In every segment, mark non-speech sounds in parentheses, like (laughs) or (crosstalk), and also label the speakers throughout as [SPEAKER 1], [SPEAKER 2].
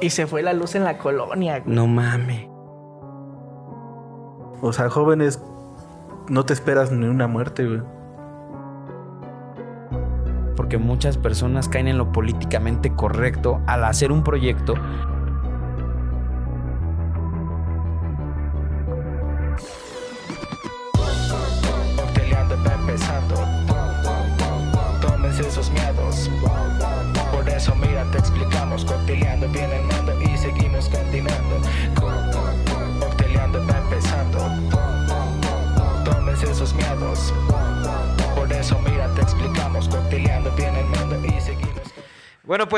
[SPEAKER 1] Y se fue la luz en la colonia, güey.
[SPEAKER 2] No mames.
[SPEAKER 3] O sea, jóvenes, no te esperas ni una muerte, güey.
[SPEAKER 2] Porque muchas personas caen en lo políticamente correcto al hacer un proyecto.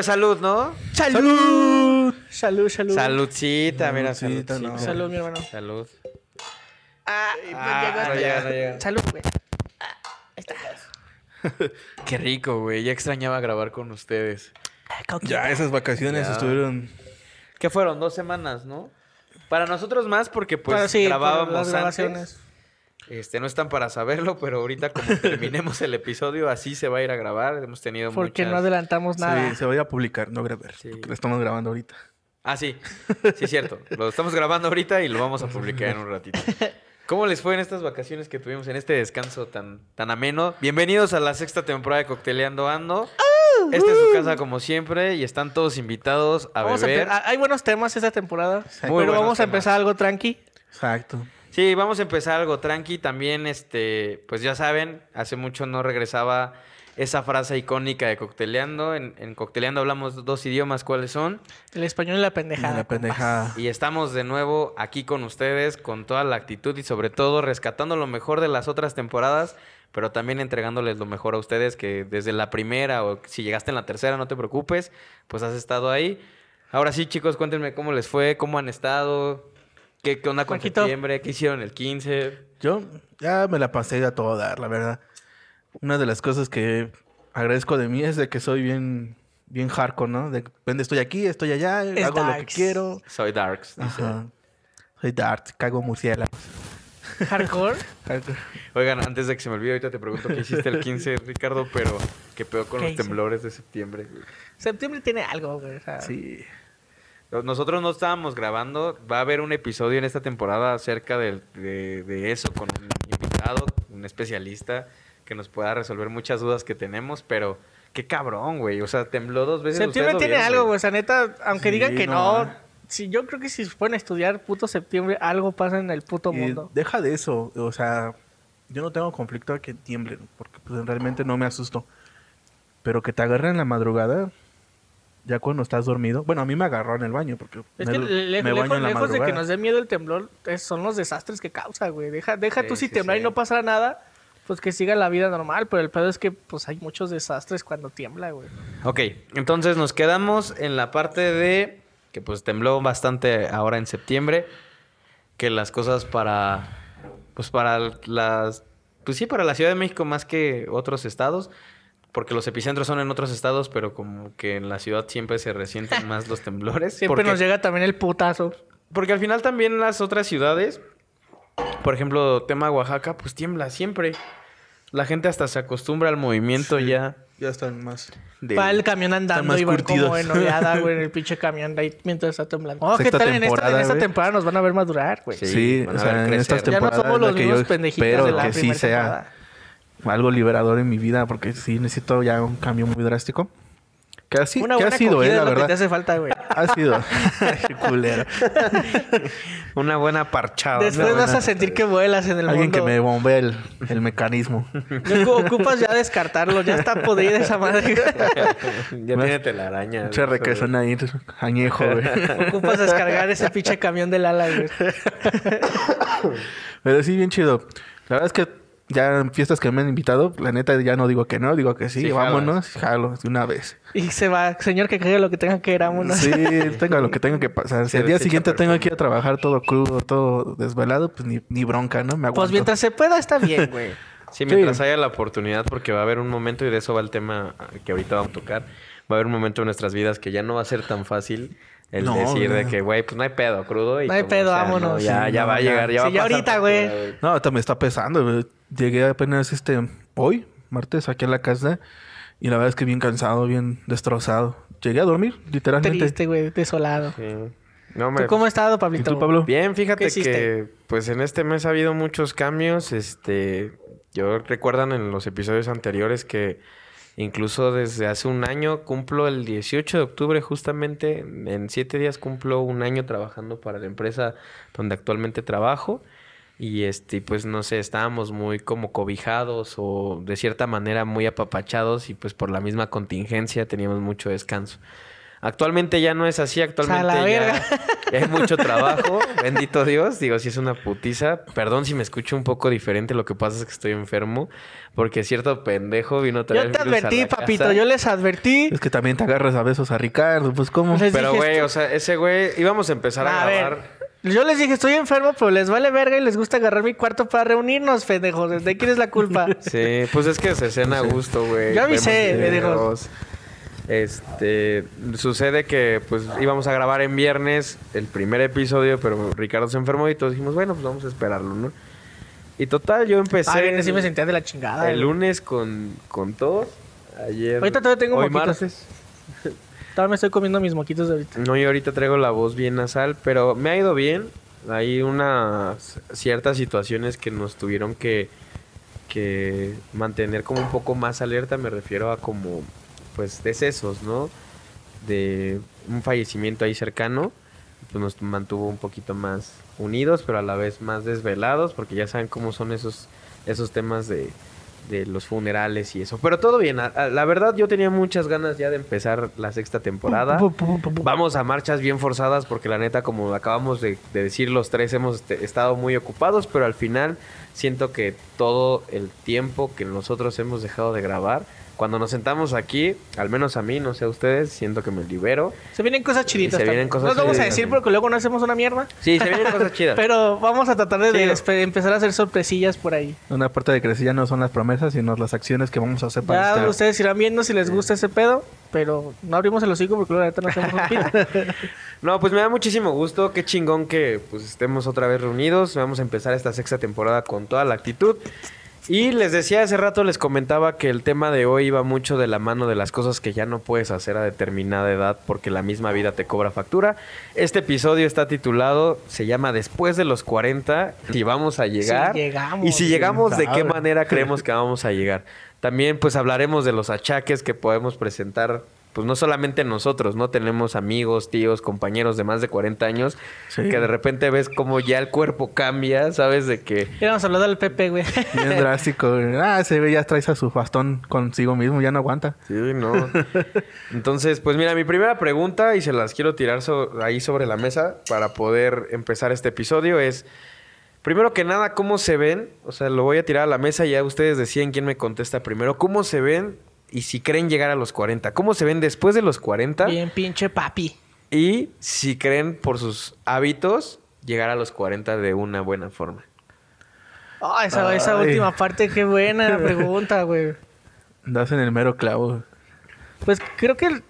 [SPEAKER 4] Pues salud, ¿no?
[SPEAKER 1] ¡Salud! Salud, salud.
[SPEAKER 4] Saludcita, mira,
[SPEAKER 3] Saludcita, no.
[SPEAKER 1] Salud, mi hermano.
[SPEAKER 4] Salud.
[SPEAKER 1] Ah,
[SPEAKER 4] Ah,
[SPEAKER 1] llegó hasta
[SPEAKER 4] no llega,
[SPEAKER 1] allá.
[SPEAKER 4] no llega.
[SPEAKER 1] Salud, güey. (laughs)
[SPEAKER 4] Qué rico, güey. Ya extrañaba grabar con ustedes.
[SPEAKER 3] Ya, esas vacaciones
[SPEAKER 4] Ya.
[SPEAKER 3] estuvieron.
[SPEAKER 4] ¿Qué fueron? Dos semanas, ¿no? Para nosotros más porque pues
[SPEAKER 1] Pero sí, por
[SPEAKER 4] grabábamos
[SPEAKER 1] las
[SPEAKER 4] antes. Este, no están para saberlo, pero ahorita como (laughs) terminemos el episodio, así se va a ir a grabar. Hemos tenido
[SPEAKER 1] Porque
[SPEAKER 4] muchas...
[SPEAKER 1] no adelantamos nada.
[SPEAKER 3] Sí, se vaya a publicar, no grabar.
[SPEAKER 4] Sí.
[SPEAKER 3] Porque lo estamos grabando ahorita.
[SPEAKER 4] Ah, sí. Sí, es cierto. Lo estamos grabando ahorita y lo vamos a publicar en un ratito. ¿Cómo les fue en estas vacaciones que tuvimos, en este descanso tan, tan ameno? Bienvenidos a la sexta temporada de Cocteleando Ando. Esta es su casa como siempre y están todos invitados a
[SPEAKER 1] Vamos
[SPEAKER 4] beber.
[SPEAKER 1] ah, hay buenos temas esta temporada. Pero vamos a
[SPEAKER 4] temas.
[SPEAKER 1] empezar algo tranqui.
[SPEAKER 3] Exacto.
[SPEAKER 4] Sí, vamos a empezar algo tranqui. También, este, pues ya saben, hace mucho no regresaba esa frase icónica de Cocteleando. En, en Cocteleando hablamos dos idiomas, ¿cuáles son?
[SPEAKER 1] El español y la pendejada.
[SPEAKER 3] la pendejada.
[SPEAKER 4] Y estamos de nuevo aquí con ustedes, con toda la actitud y sobre todo rescatando lo mejor de las otras temporadas, pero también entregándoles lo mejor a ustedes, que desde la primera o si llegaste en la tercera, no te preocupes, pues has estado ahí. Ahora sí, chicos, cuéntenme cómo les fue, cómo han estado, qué, qué onda con
[SPEAKER 1] Juanquito.
[SPEAKER 4] septiembre, qué hicieron el 15.
[SPEAKER 3] Yo ya me la pasé a todo dar, la verdad. Una de las cosas que agradezco de mí es de que soy bien, bien hardcore, ¿no? De repente estoy aquí, estoy allá,
[SPEAKER 1] Es
[SPEAKER 3] hago lo que
[SPEAKER 1] darks.
[SPEAKER 3] quiero.
[SPEAKER 4] Soy Darks, dice.
[SPEAKER 3] Ajá. Soy Dart, cago murciélagos.
[SPEAKER 1] Hardcore. (laughs)
[SPEAKER 3] Hardcore.
[SPEAKER 4] Oigan, antes de que se me olvide, ahorita te pregunto qué hiciste el 15, (laughs) Ricardo, pero qué peor con
[SPEAKER 1] ¿Qué
[SPEAKER 4] los
[SPEAKER 1] hice?
[SPEAKER 4] temblores de septiembre.
[SPEAKER 1] Septiembre tiene algo, güey. o sea,
[SPEAKER 3] Sí.
[SPEAKER 4] Nosotros no estábamos grabando. Va a haber un episodio en esta temporada acerca del- de, de eso, con un invitado, un especialista, que nos pueda resolver muchas dudas que tenemos, pero qué cabrón, güey. O sea, tembló dos veces.
[SPEAKER 1] Septiembre tiene
[SPEAKER 4] vieron,
[SPEAKER 1] algo, güey. O sea, neta, aunque
[SPEAKER 3] Sí,
[SPEAKER 1] digan que
[SPEAKER 3] no,
[SPEAKER 1] no. Si yo creo que si se pueden estudiar puto septiembre, algo pasa en el puto
[SPEAKER 3] Y
[SPEAKER 1] mundo.
[SPEAKER 3] deja de eso, o sea, yo no tengo conflicto a que tiemblen, porque pues, realmente no me asusto. Pero que te agarren en la madrugada, ya cuando estás dormido. Bueno, a mí me agarró en el baño, porque
[SPEAKER 1] Es
[SPEAKER 3] me,
[SPEAKER 1] que le-
[SPEAKER 3] me
[SPEAKER 1] lejos,
[SPEAKER 3] baño en la
[SPEAKER 1] lejos de que nos dé miedo el temblor, es- son los desastres que causa, güey. Deja, deja
[SPEAKER 4] Sí,
[SPEAKER 1] tú si
[SPEAKER 4] sí,
[SPEAKER 1] temblar
[SPEAKER 4] sí.
[SPEAKER 1] y no pasa nada, pues que siga la vida normal. Pero el pedo es que pues hay muchos desastres cuando tiembla, güey.
[SPEAKER 4] Ok, entonces nos quedamos en la parte de que pues tembló bastante ahora en septiembre, que las cosas para pues para las pues sí para la Ciudad de México más que otros estados, porque los epicentros son en otros estados, pero como que en la ciudad siempre se resienten más los (laughs) temblores,
[SPEAKER 1] Siempre
[SPEAKER 4] porque,
[SPEAKER 1] nos llega también el putazo.
[SPEAKER 4] porque al final también las otras ciudades, por ejemplo, tema Oaxaca, pues tiembla siempre. La gente hasta se acostumbra al movimiento ya
[SPEAKER 3] Ya están más.
[SPEAKER 4] de-
[SPEAKER 1] Va el camión andando y van como
[SPEAKER 3] curtidos.
[SPEAKER 1] en oleada, güey, en el (laughs) pinche camión de ahí mientras está temblando. Oh, ¿qué tal en esta, en
[SPEAKER 3] temporada,
[SPEAKER 1] esta
[SPEAKER 3] güey.
[SPEAKER 1] temporada nos van a ver madurar, güey?
[SPEAKER 4] Sí,
[SPEAKER 3] Sí,
[SPEAKER 4] van
[SPEAKER 3] o sea,
[SPEAKER 4] ver
[SPEAKER 3] en estas
[SPEAKER 1] Ya no
[SPEAKER 3] temporadas
[SPEAKER 1] somos los mismos
[SPEAKER 3] espero
[SPEAKER 1] de la
[SPEAKER 3] que sí
[SPEAKER 1] primera
[SPEAKER 3] sea
[SPEAKER 1] temporada.
[SPEAKER 3] Algo liberador en mi vida, porque sí necesito ya un cambio muy drástico. Que así,
[SPEAKER 1] Una
[SPEAKER 3] que
[SPEAKER 1] buena
[SPEAKER 3] ha sido, eh, la
[SPEAKER 1] que te
[SPEAKER 3] verdad.
[SPEAKER 1] hace falta, güey.
[SPEAKER 3] Ha sido. (laughs) Qué culero.
[SPEAKER 4] Una buena parchada.
[SPEAKER 1] Después
[SPEAKER 3] buena-
[SPEAKER 1] vas a sentir que vuelas en el
[SPEAKER 3] Alguien que
[SPEAKER 1] mundo.
[SPEAKER 3] me bombee el, el mecanismo.
[SPEAKER 1] No ocupas ya descartarlo, ya está podrida esa madre. (laughs)
[SPEAKER 4] ya tiene telaraña.
[SPEAKER 3] Mucha requesón ahí, añejo, güey.
[SPEAKER 1] ocupas descargar ese pinche camión del ala, güey.
[SPEAKER 3] Pero sí, bien chido. La verdad es que ya en fiestas que me han invitado, la neta ya no digo que no, digo que sí,
[SPEAKER 4] Sí,
[SPEAKER 3] vámonos, jalo de una vez.
[SPEAKER 1] Y se va, señor, que caiga lo que tenga que ir, vámonos.
[SPEAKER 3] Sí, tenga lo que tenga que pasar. Si al día siguiente tengo que ir a trabajar todo crudo, todo desvelado, pues ni, ni bronca, ¿no? Me aguanto.
[SPEAKER 1] Pues mientras se pueda, está bien, güey. (laughs)
[SPEAKER 4] Sí, mientras
[SPEAKER 3] Sí.
[SPEAKER 4] haya la oportunidad, porque va a haber un momento, y de eso va el tema que ahorita vamos a tocar, va a haber un momento en nuestras vidas que ya no va a ser tan fácil el
[SPEAKER 3] No,
[SPEAKER 4] decir de que, güey, pues no hay pedo, crudo. Y
[SPEAKER 1] No hay
[SPEAKER 4] como
[SPEAKER 1] pedo,
[SPEAKER 4] sea,
[SPEAKER 1] vámonos.
[SPEAKER 4] ¿no? Ya,
[SPEAKER 3] Sí,
[SPEAKER 4] ya
[SPEAKER 3] no,
[SPEAKER 4] va a llegar, ya va
[SPEAKER 1] Sí,
[SPEAKER 4] a
[SPEAKER 1] ya
[SPEAKER 4] pasar
[SPEAKER 1] ahorita, güey.
[SPEAKER 3] No, ahorita me está pesando. güey. Llegué apenas este hoy, martes, aquí a la casa. Y la verdad es que bien cansado, bien destrozado. llegué a dormir, literalmente.
[SPEAKER 1] Triste, güey, desolado.
[SPEAKER 4] Sí. No, hombre,
[SPEAKER 1] ¿Tú cómo has estado,
[SPEAKER 3] ¿Y
[SPEAKER 1] Pablito?
[SPEAKER 3] tú, Pablo?
[SPEAKER 4] Bien,
[SPEAKER 1] ¿Qué
[SPEAKER 4] fíjate que pues en este mes ha habido muchos cambios. Este, yo recuerdan en los episodios anteriores que incluso desde hace un año cumplo el 18 de octubre justamente, en siete días cumplo un año trabajando para la empresa donde actualmente trabajo. Y este, pues no sé, estábamos muy como cobijados o de cierta manera muy apapachados y pues por la misma contingencia teníamos mucho descanso. Actualmente ya no es así, actualmente
[SPEAKER 1] la
[SPEAKER 4] ya,
[SPEAKER 1] verga. (laughs)
[SPEAKER 4] ya hay mucho trabajo, bendito Dios, digo, si es una putiza, perdón si me escucho un poco diferente, lo que pasa es que estoy enfermo, porque cierto pendejo vino a traer
[SPEAKER 1] Yo te
[SPEAKER 4] virus
[SPEAKER 1] advertí,
[SPEAKER 4] la
[SPEAKER 1] papito,
[SPEAKER 4] casa.
[SPEAKER 1] yo les advertí.
[SPEAKER 3] Es que también te agarras a besos a Ricardo, pues ¿cómo?
[SPEAKER 1] Les
[SPEAKER 4] Pero güey, o sea, ese güey, íbamos a empezar a,
[SPEAKER 1] A
[SPEAKER 4] grabar...
[SPEAKER 1] ver, yo les dije, estoy enfermo, pero les vale verga y les gusta agarrar mi cuarto para reunirnos, pendejos. ¿De quién es la culpa? (laughs)
[SPEAKER 4] Sí, pues es que se cena a gusto, güey.
[SPEAKER 1] Yo avisé,
[SPEAKER 4] Vemos
[SPEAKER 1] me dijo.
[SPEAKER 4] videos. Este, sucede que pues íbamos a grabar en viernes el primer episodio, pero Ricardo se enfermó y todos dijimos, bueno, pues vamos a esperarlo, ¿no? Y total, yo empecé
[SPEAKER 1] Ah, sí me sentía de la chingada.
[SPEAKER 4] el
[SPEAKER 1] güey.
[SPEAKER 4] lunes con, con todo. Ayer.
[SPEAKER 1] Ahorita todavía tengo
[SPEAKER 4] hoy martes.
[SPEAKER 1] Todavía me estoy comiendo mis moquitos de ahorita.
[SPEAKER 4] No, y ahorita traigo la voz bien nasal, pero me ha ido bien. Hay unas ciertas situaciones que nos tuvieron que, que mantener como un poco más alerta. Me refiero a como, pues, decesos, ¿no? De un fallecimiento ahí cercano. Pues nos mantuvo un poquito más unidos, pero a la vez más desvelados, porque ya saben cómo son esos, esos temas de, de los funerales y eso. Pero todo bien. La verdad, yo tenía muchas ganas ya de empezar la sexta temporada. Vamos a marchas bien forzadas porque la neta, como acabamos de, de decir los tres, hemos este- estado muy ocupados, pero al final siento que todo el tiempo que nosotros hemos dejado de grabar, cuando nos sentamos aquí, al menos a mí, no sé a ustedes, siento que me libero.
[SPEAKER 1] Se vienen cosas chiditas.
[SPEAKER 4] Se vienen cosas
[SPEAKER 1] No los vamos a decir porque luego no hacemos una mierda.
[SPEAKER 4] Sí, se vienen cosas chidas. (laughs)
[SPEAKER 1] Pero vamos a tratar de,
[SPEAKER 4] Sí.
[SPEAKER 1] empezar a hacer sorpresillas por ahí.
[SPEAKER 3] Una parte de crecer ya no son las promesas, sino las acciones que vamos a hacer para
[SPEAKER 1] Ya
[SPEAKER 3] este-
[SPEAKER 1] ustedes irán viendo si les gusta ese pedo, pero no abrimos el hocico porque luego la neta no hacemos un pito. (laughs)
[SPEAKER 4] No, pues me da muchísimo gusto. Qué chingón que pues estemos otra vez reunidos. Vamos a empezar esta sexta temporada con toda la actitud. Y les decía hace rato, les comentaba que el tema de hoy iba mucho de la mano de las cosas que ya no puedes hacer a determinada edad porque la misma vida te cobra factura. Este episodio está titulado, se llama Después de los 40 y vamos a llegar.
[SPEAKER 1] llegamos,
[SPEAKER 4] y si llegamos, ¿de qué manera creemos (laughs) que vamos a llegar? También pues hablaremos de los achaques que podemos presentar. Pues no solamente nosotros, ¿no? Tenemos amigos, tíos, compañeros de más de 40 años
[SPEAKER 3] Sí.
[SPEAKER 4] que de repente ves como ya el cuerpo cambia, ¿sabes? De que
[SPEAKER 1] Ya vamos a hablar del Pepe, güey.
[SPEAKER 3] Bien drástico. güey. Ah, se ve, ya traes a su bastón consigo mismo, ya no aguanta.
[SPEAKER 4] Sí, no. Entonces, pues mira, mi primera pregunta, y se las quiero tirar so- ahí sobre la mesa para poder empezar este episodio, es, primero que nada, ¿cómo se ven? O sea, lo voy a tirar a la mesa y ya ustedes deciden quién me contesta primero. ¿Cómo se ven y si creen llegar a los 40? ¿Cómo se ven después de los 40?
[SPEAKER 1] Bien pinche papi.
[SPEAKER 4] Y si creen por sus hábitos llegar a los 40 de una buena forma.
[SPEAKER 1] Ah, esa, esa última parte, qué buena (laughs) pregunta, güey.
[SPEAKER 3] Das en el mero clavo.
[SPEAKER 1] Pues creo que el-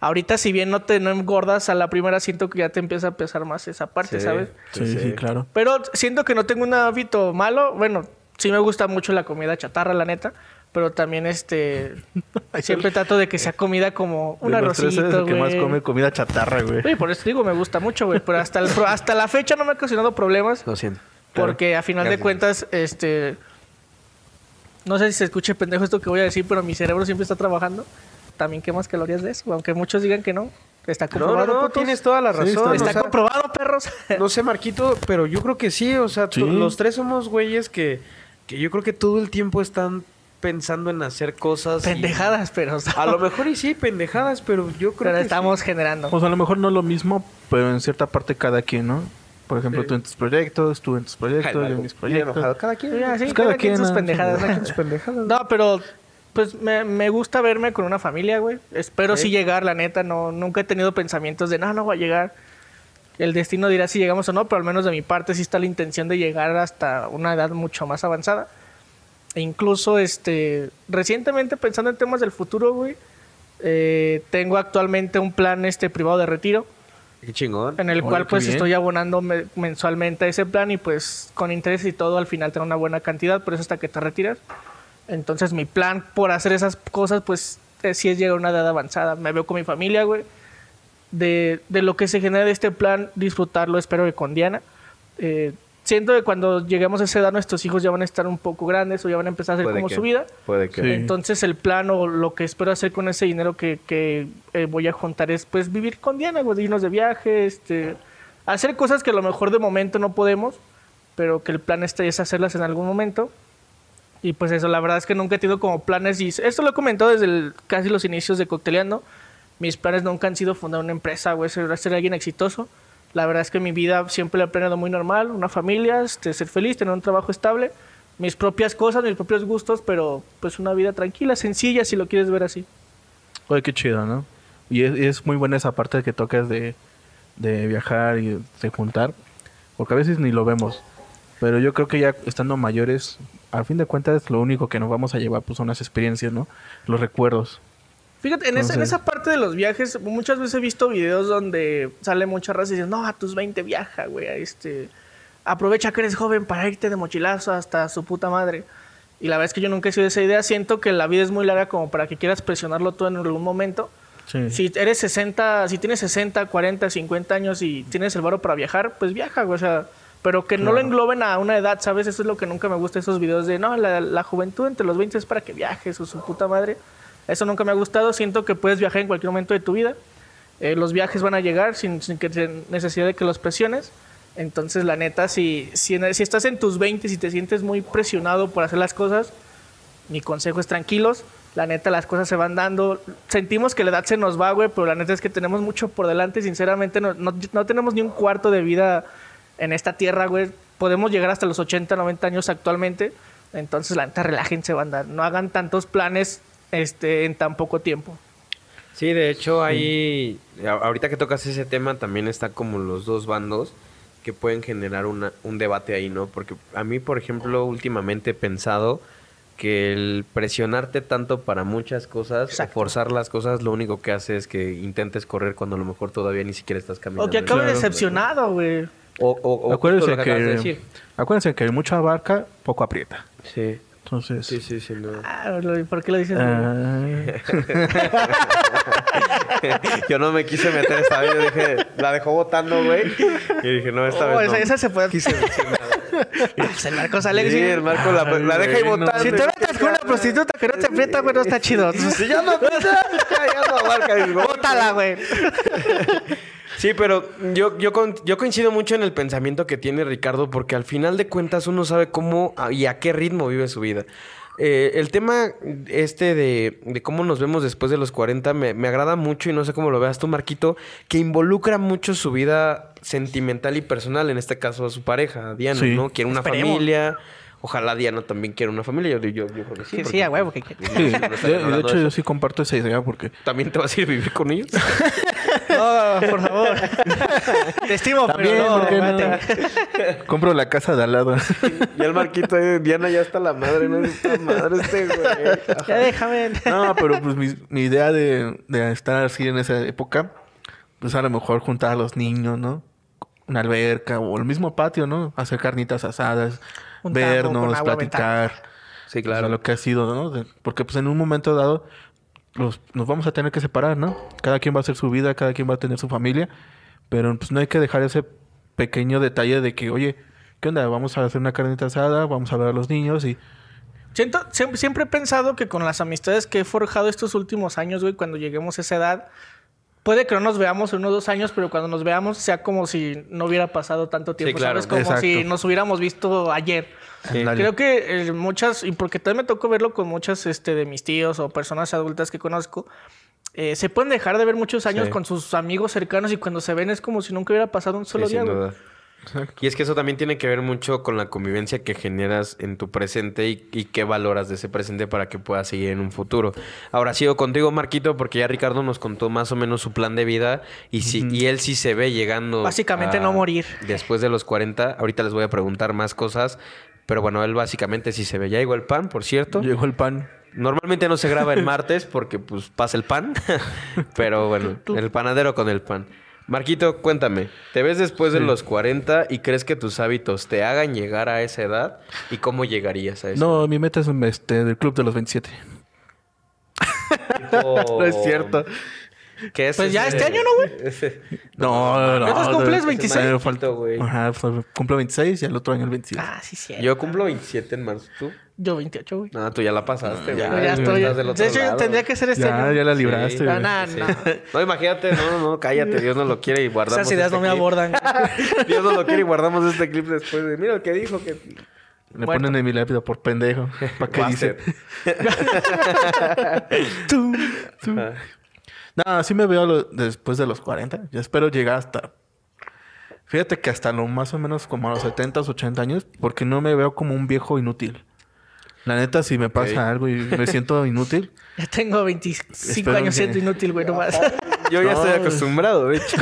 [SPEAKER 1] ahorita si bien no te no engordas a la primera siento que ya te empieza a pesar más esa parte,
[SPEAKER 4] Sí.
[SPEAKER 1] ¿sabes?
[SPEAKER 3] Sí, sí, claro.
[SPEAKER 1] Pero siento que no tengo un hábito malo. Bueno, sí me gusta mucho la comida chatarra, la neta. Pero también este (laughs) siempre trato de que sea comida como un arrocito,
[SPEAKER 3] el que más
[SPEAKER 1] güey.
[SPEAKER 3] come comida chatarra, güey.
[SPEAKER 1] Sí, por eso digo, me gusta mucho, güey. Pero hasta, el- (laughs) hasta la fecha no me ha ocasionado problemas.
[SPEAKER 4] Lo siento.
[SPEAKER 1] Porque a final de cuentas, este. No sé si se escuche pendejo esto que voy a decir, pero mi cerebro siempre está trabajando. También quemas calorías de eso, aunque muchos digan que no. Está comprobado.
[SPEAKER 4] no, no, tienes toda la
[SPEAKER 3] Sí,
[SPEAKER 4] razón.
[SPEAKER 3] está-
[SPEAKER 4] o
[SPEAKER 1] Está
[SPEAKER 4] sea,
[SPEAKER 1] comprobado, perros.
[SPEAKER 4] No sé, Marquito, pero yo creo que sí. O sea,
[SPEAKER 3] Sí.
[SPEAKER 4] los tres somos güeyes que, que yo creo que todo el tiempo están pensando en hacer cosas. y-
[SPEAKER 1] Pendejadas, pero.
[SPEAKER 4] A lo mejor y sí, pendejadas, pero yo creo
[SPEAKER 1] pero
[SPEAKER 4] que
[SPEAKER 1] estamos generando.
[SPEAKER 3] Pues a lo mejor no lo mismo, pero en cierta parte cada quien, ¿no? Por ejemplo,
[SPEAKER 4] Sí.
[SPEAKER 3] tú en tus proyectos, tú en tus proyectos, yo en mis proyectos.
[SPEAKER 4] Cada quien.
[SPEAKER 1] Sí,
[SPEAKER 3] Pues
[SPEAKER 1] cada,
[SPEAKER 3] cada
[SPEAKER 1] quien
[SPEAKER 3] quien,
[SPEAKER 1] sus
[SPEAKER 3] ¿no?
[SPEAKER 1] pendejadas.
[SPEAKER 4] Cada quien sus pendejadas.
[SPEAKER 1] No, pero pues me, me gusta verme con una familia, güey. Espero
[SPEAKER 4] Sí.
[SPEAKER 1] sí llegar, la neta. No, nunca he tenido pensamientos de no, no voy a llegar. El destino dirá si llegamos o no, pero al menos de mi parte sí está la intención de llegar hasta una edad mucho más avanzada. E incluso, este, recientemente pensando en temas del futuro, güey, eh, tengo actualmente un plan este privado de retiro
[SPEAKER 4] Qué chingón.
[SPEAKER 1] en el
[SPEAKER 3] Órale,
[SPEAKER 1] cual pues
[SPEAKER 3] bien.
[SPEAKER 1] estoy abonando me- mensualmente a ese plan y pues con interés y todo al final tengo una buena cantidad, por eso hasta que te retiras. Entonces mi plan por hacer esas cosas pues eh, sí es llegar a una edad avanzada. Me veo con mi familia, güey. De, de lo que se genera de este plan, disfrutarlo, espero que con Diana. Eh, siento que cuando lleguemos a esa edad, nuestros hijos ya van a estar un poco grandes o ya van a empezar a hacer
[SPEAKER 4] Puede
[SPEAKER 1] como
[SPEAKER 4] que-
[SPEAKER 1] su vida.
[SPEAKER 4] Puede que.
[SPEAKER 3] Sí.
[SPEAKER 1] Entonces el plan o lo que espero hacer con ese dinero que, que, eh, voy a juntar es pues vivir con Diana, güey, irnos de viaje, este, hacer cosas que a lo mejor de momento no podemos, pero que el plan este es hacerlas en algún momento. Y pues eso, la verdad es que nunca he tenido como planes y esto lo he comentado desde el- casi los inicios de Cocteleando. Mis planes nunca han sido fundar una empresa, güey, ser, ser alguien exitoso. La verdad es que mi vida siempre la he planeado muy normal, una familia, este, ser feliz, tener un trabajo estable, mis propias cosas, mis propios gustos, pero pues una vida tranquila, sencilla, si lo quieres ver así.
[SPEAKER 3] Oye, qué chido, ¿no? Y es, muy buena esa parte que tocas de, de viajar y de juntar, porque a veces ni lo vemos. Pero yo creo que ya estando mayores, al fin de cuentas, lo único que nos vamos a llevar pues, son las experiencias, ¿no? Los recuerdos.
[SPEAKER 1] Fíjate, en, esa, en esa parte de los viajes, muchas veces he visto videos donde sale mucha raza y dicen, no, a tus 20 viaja, güey, este... Aprovecha que eres joven para irte de mochilazo hasta su puta madre. Y la verdad es que yo nunca he sido de esa idea. Siento que la vida es muy larga como para que quieras presionarlo todo en algún momento.
[SPEAKER 3] Sí.
[SPEAKER 1] Si eres 60, si tienes 60, 40, 50 años y tienes el varo para viajar, pues viaja, güey. O sea, pero que no lo engloben a una edad, ¿sabes? Eso es lo que nunca me gusta, esos videos de, no, la, la juventud entre los 20 es para que viajes o su puta madre. Eso nunca me ha gustado. Siento que puedes viajar en cualquier momento de tu vida. Eh, los viajes van a llegar sin, sin necesidad de que los presiones. Entonces, la neta, si, si, si estás en tus 20 y te sientes muy presionado por hacer las cosas, mi consejo es tranquilos. La neta, las cosas se van dando. Sentimos que la edad se nos va, güey, pero la neta es que tenemos mucho por delante. Sinceramente, no, no, no tenemos ni un cuarto de vida en esta tierra, güey. Podemos llegar hasta los 80, 90 años actualmente. Entonces, la neta, relájense, banda. No hagan tantos planes este, en tan poco tiempo.
[SPEAKER 4] Sí, de hecho, ahí, ahorita que tocas ese tema, también está como los dos bandos que pueden generar una, un debate ahí, ¿no? Porque a mí, por ejemplo, últimamente he pensado que el presionarte tanto para muchas cosas,
[SPEAKER 1] Exacto.
[SPEAKER 4] o forzar las cosas, lo único que hace es que intentes correr cuando a lo mejor todavía ni siquiera estás caminando.
[SPEAKER 1] O que acabes
[SPEAKER 3] Claro.
[SPEAKER 1] decepcionado, güey.
[SPEAKER 4] O, o, o
[SPEAKER 3] acuérdense,
[SPEAKER 4] que acabas de
[SPEAKER 3] que,
[SPEAKER 4] decir.
[SPEAKER 3] acuérdense que mucha abarca, poco aprieta.
[SPEAKER 4] Sí,
[SPEAKER 3] Entonces...
[SPEAKER 4] sí, sí, sin duda.
[SPEAKER 1] Ah, ¿Por qué lo dices?
[SPEAKER 3] ah, (laughs)
[SPEAKER 4] Yo no me quise meter esta vez, yo dije, la dejó votando, güey. Y dije, no, esta
[SPEAKER 1] Oh,
[SPEAKER 4] vez no.
[SPEAKER 1] esa, esa se puede.
[SPEAKER 4] Quise decir nada. (laughs)
[SPEAKER 1] Pues el Marcos Alex.
[SPEAKER 4] Sí, el Marco la, la deja ahí
[SPEAKER 3] bueno.
[SPEAKER 4] votando.
[SPEAKER 1] Si te metes con una prostituta que no te aprieta, güey, no está chido.
[SPEAKER 4] Si ya no aprieta, ya no abarca.
[SPEAKER 1] Bótala, güey. (laughs)
[SPEAKER 4] Sí, pero yo, yo, con- yo coincido mucho en el pensamiento que tiene Ricardo, porque al final de cuentas uno sabe cómo a- y a qué ritmo vive su vida. Eh, el tema este de, de cómo nos vemos después de los 40 me, me agrada mucho y no sé cómo lo veas tú, Marquito, que involucra mucho su vida sentimental y personal, en este caso a su pareja, a Diana,
[SPEAKER 3] Sí.
[SPEAKER 4] ¿no? Quiere una
[SPEAKER 1] Esperemos.
[SPEAKER 4] familia. Ojalá Diana también quiera una familia. Yo, yo, yo creo que sí.
[SPEAKER 1] Sí, sí, a huevo que-
[SPEAKER 3] sí,
[SPEAKER 4] no
[SPEAKER 3] de, hecho
[SPEAKER 4] de
[SPEAKER 3] yo sí comparto esa idea porque
[SPEAKER 4] ¿También te vas a ir a vivir con ellos? (laughs)
[SPEAKER 1] No, por favor. (laughs) Te estimo,
[SPEAKER 3] También,
[SPEAKER 1] pero no,
[SPEAKER 3] ¿por qué no? compro la casa de al lado.
[SPEAKER 4] Y el Marquito, eh, Diana ya está la madre, no está madre este, güey.
[SPEAKER 1] Ya déjame.
[SPEAKER 3] No, pero pues mi, mi idea de, de estar así en esa época, pues a lo mejor juntar a los niños, ¿no? Una alberca o el mismo patio, ¿no? Hacer carnitas asadas,
[SPEAKER 1] Un
[SPEAKER 3] vernos,
[SPEAKER 1] agua,
[SPEAKER 3] platicar.
[SPEAKER 4] Sí,
[SPEAKER 3] O
[SPEAKER 4] claro.
[SPEAKER 3] sea, lo que ha sido, ¿no? De- porque pues en un momento dado los, nos vamos a tener que separar, ¿no? Cada quien va a hacer su vida, cada quien va a tener su familia, pero pues no hay que dejar ese pequeño detalle de que, oye, ¿qué onda? Vamos a hacer una carnita asada, vamos a ver a los niños y...
[SPEAKER 1] Siento, siempre, siempre he pensado que con las amistades que he forjado estos últimos años, güey, cuando lleguemos a esa edad, puede que no nos veamos en unos dos años, pero cuando nos veamos sea como si no hubiera pasado tanto tiempo,
[SPEAKER 4] claro.
[SPEAKER 1] ¿sabes? Como
[SPEAKER 3] Exacto.
[SPEAKER 1] si nos hubiéramos visto ayer. Creo que eh, muchas, y porque también me tocó verlo con muchas este, de mis tíos o personas adultas que conozco, eh, se pueden dejar de ver muchos años
[SPEAKER 4] Sí.
[SPEAKER 1] con sus amigos cercanos y cuando se ven es como si nunca hubiera pasado un solo
[SPEAKER 4] Sí,
[SPEAKER 1] día,
[SPEAKER 4] Y es que eso también tiene que ver mucho con la convivencia que generas en tu presente y, y qué valoras de ese presente para que puedas seguir en un futuro. Ahora sigo contigo, Marquito, porque ya Ricardo nos contó más o menos su plan de vida y, si, y él sí se ve llegando.
[SPEAKER 1] Básicamente
[SPEAKER 4] a-
[SPEAKER 1] no morir.
[SPEAKER 4] Después de los 40. Ahorita les voy a preguntar más cosas. Pero bueno, él básicamente sí se ve. Ya llegó el pan, por cierto.
[SPEAKER 3] Llegó el pan.
[SPEAKER 4] Normalmente no se graba el martes porque pues pasa el pan. (laughs) Pero bueno, el panadero con el pan. Marquito, cuéntame, ¿te ves después de los 40 y crees que tus hábitos te hagan llegar a esa edad? ¿Y cómo llegarías a eso?
[SPEAKER 3] No, mi meta es este, del club de los 27.
[SPEAKER 4] tipo... (laughs)
[SPEAKER 3] No es cierto.
[SPEAKER 4] ¿Qué es
[SPEAKER 1] Pues ya este año, ¿no, güey?
[SPEAKER 4] ese-
[SPEAKER 3] No, no.
[SPEAKER 1] ¿Cuántos cumples?
[SPEAKER 3] no,
[SPEAKER 1] 26?
[SPEAKER 3] me
[SPEAKER 4] Falta,
[SPEAKER 3] falta-
[SPEAKER 4] güey.
[SPEAKER 3] Ajá, fue- cumplo 26 y el otro año el 27.
[SPEAKER 1] Ah, sí, sí.
[SPEAKER 4] Yo cumplo 27 en marzo. ¿Tú?
[SPEAKER 1] Yo 28, güey.
[SPEAKER 4] No, tú ya la pasaste, güey.
[SPEAKER 3] ya,
[SPEAKER 1] ya estoy.
[SPEAKER 4] Estás del otro
[SPEAKER 1] De hecho,
[SPEAKER 4] lado.
[SPEAKER 1] tendría que ser este
[SPEAKER 3] ya,
[SPEAKER 1] año.
[SPEAKER 3] ya la
[SPEAKER 4] Sí.
[SPEAKER 3] libraste.
[SPEAKER 1] No,
[SPEAKER 3] güey.
[SPEAKER 1] no,
[SPEAKER 4] Sí.
[SPEAKER 1] no. (laughs)
[SPEAKER 4] No, imagínate, no, no, cállate, Dios no lo quiere y guardamos.
[SPEAKER 1] Esas ideas
[SPEAKER 4] este
[SPEAKER 1] no me abordan. (laughs)
[SPEAKER 4] Dios no lo quiere y guardamos este clip después de. Mira el que dijo que.
[SPEAKER 3] Le
[SPEAKER 1] Muerto.
[SPEAKER 3] ponen en mi lápiz por pendejo. (laughs) ¿Para qué dice?
[SPEAKER 1] Tú.
[SPEAKER 4] Ajá.
[SPEAKER 3] No, sí me veo lo- después de los 40. Yo espero llegar hasta... Fíjate que hasta lo más o menos como a los 70, 80 años, porque no me veo como un viejo inútil. La neta, si me pasa algo y me siento (laughs) inútil,
[SPEAKER 1] Ya tengo 25
[SPEAKER 3] Espero
[SPEAKER 1] años
[SPEAKER 3] que-
[SPEAKER 1] siendo inútil, güey, nomás.
[SPEAKER 4] Yo ya
[SPEAKER 3] No,
[SPEAKER 4] estoy
[SPEAKER 3] güey.
[SPEAKER 4] acostumbrado, de hecho.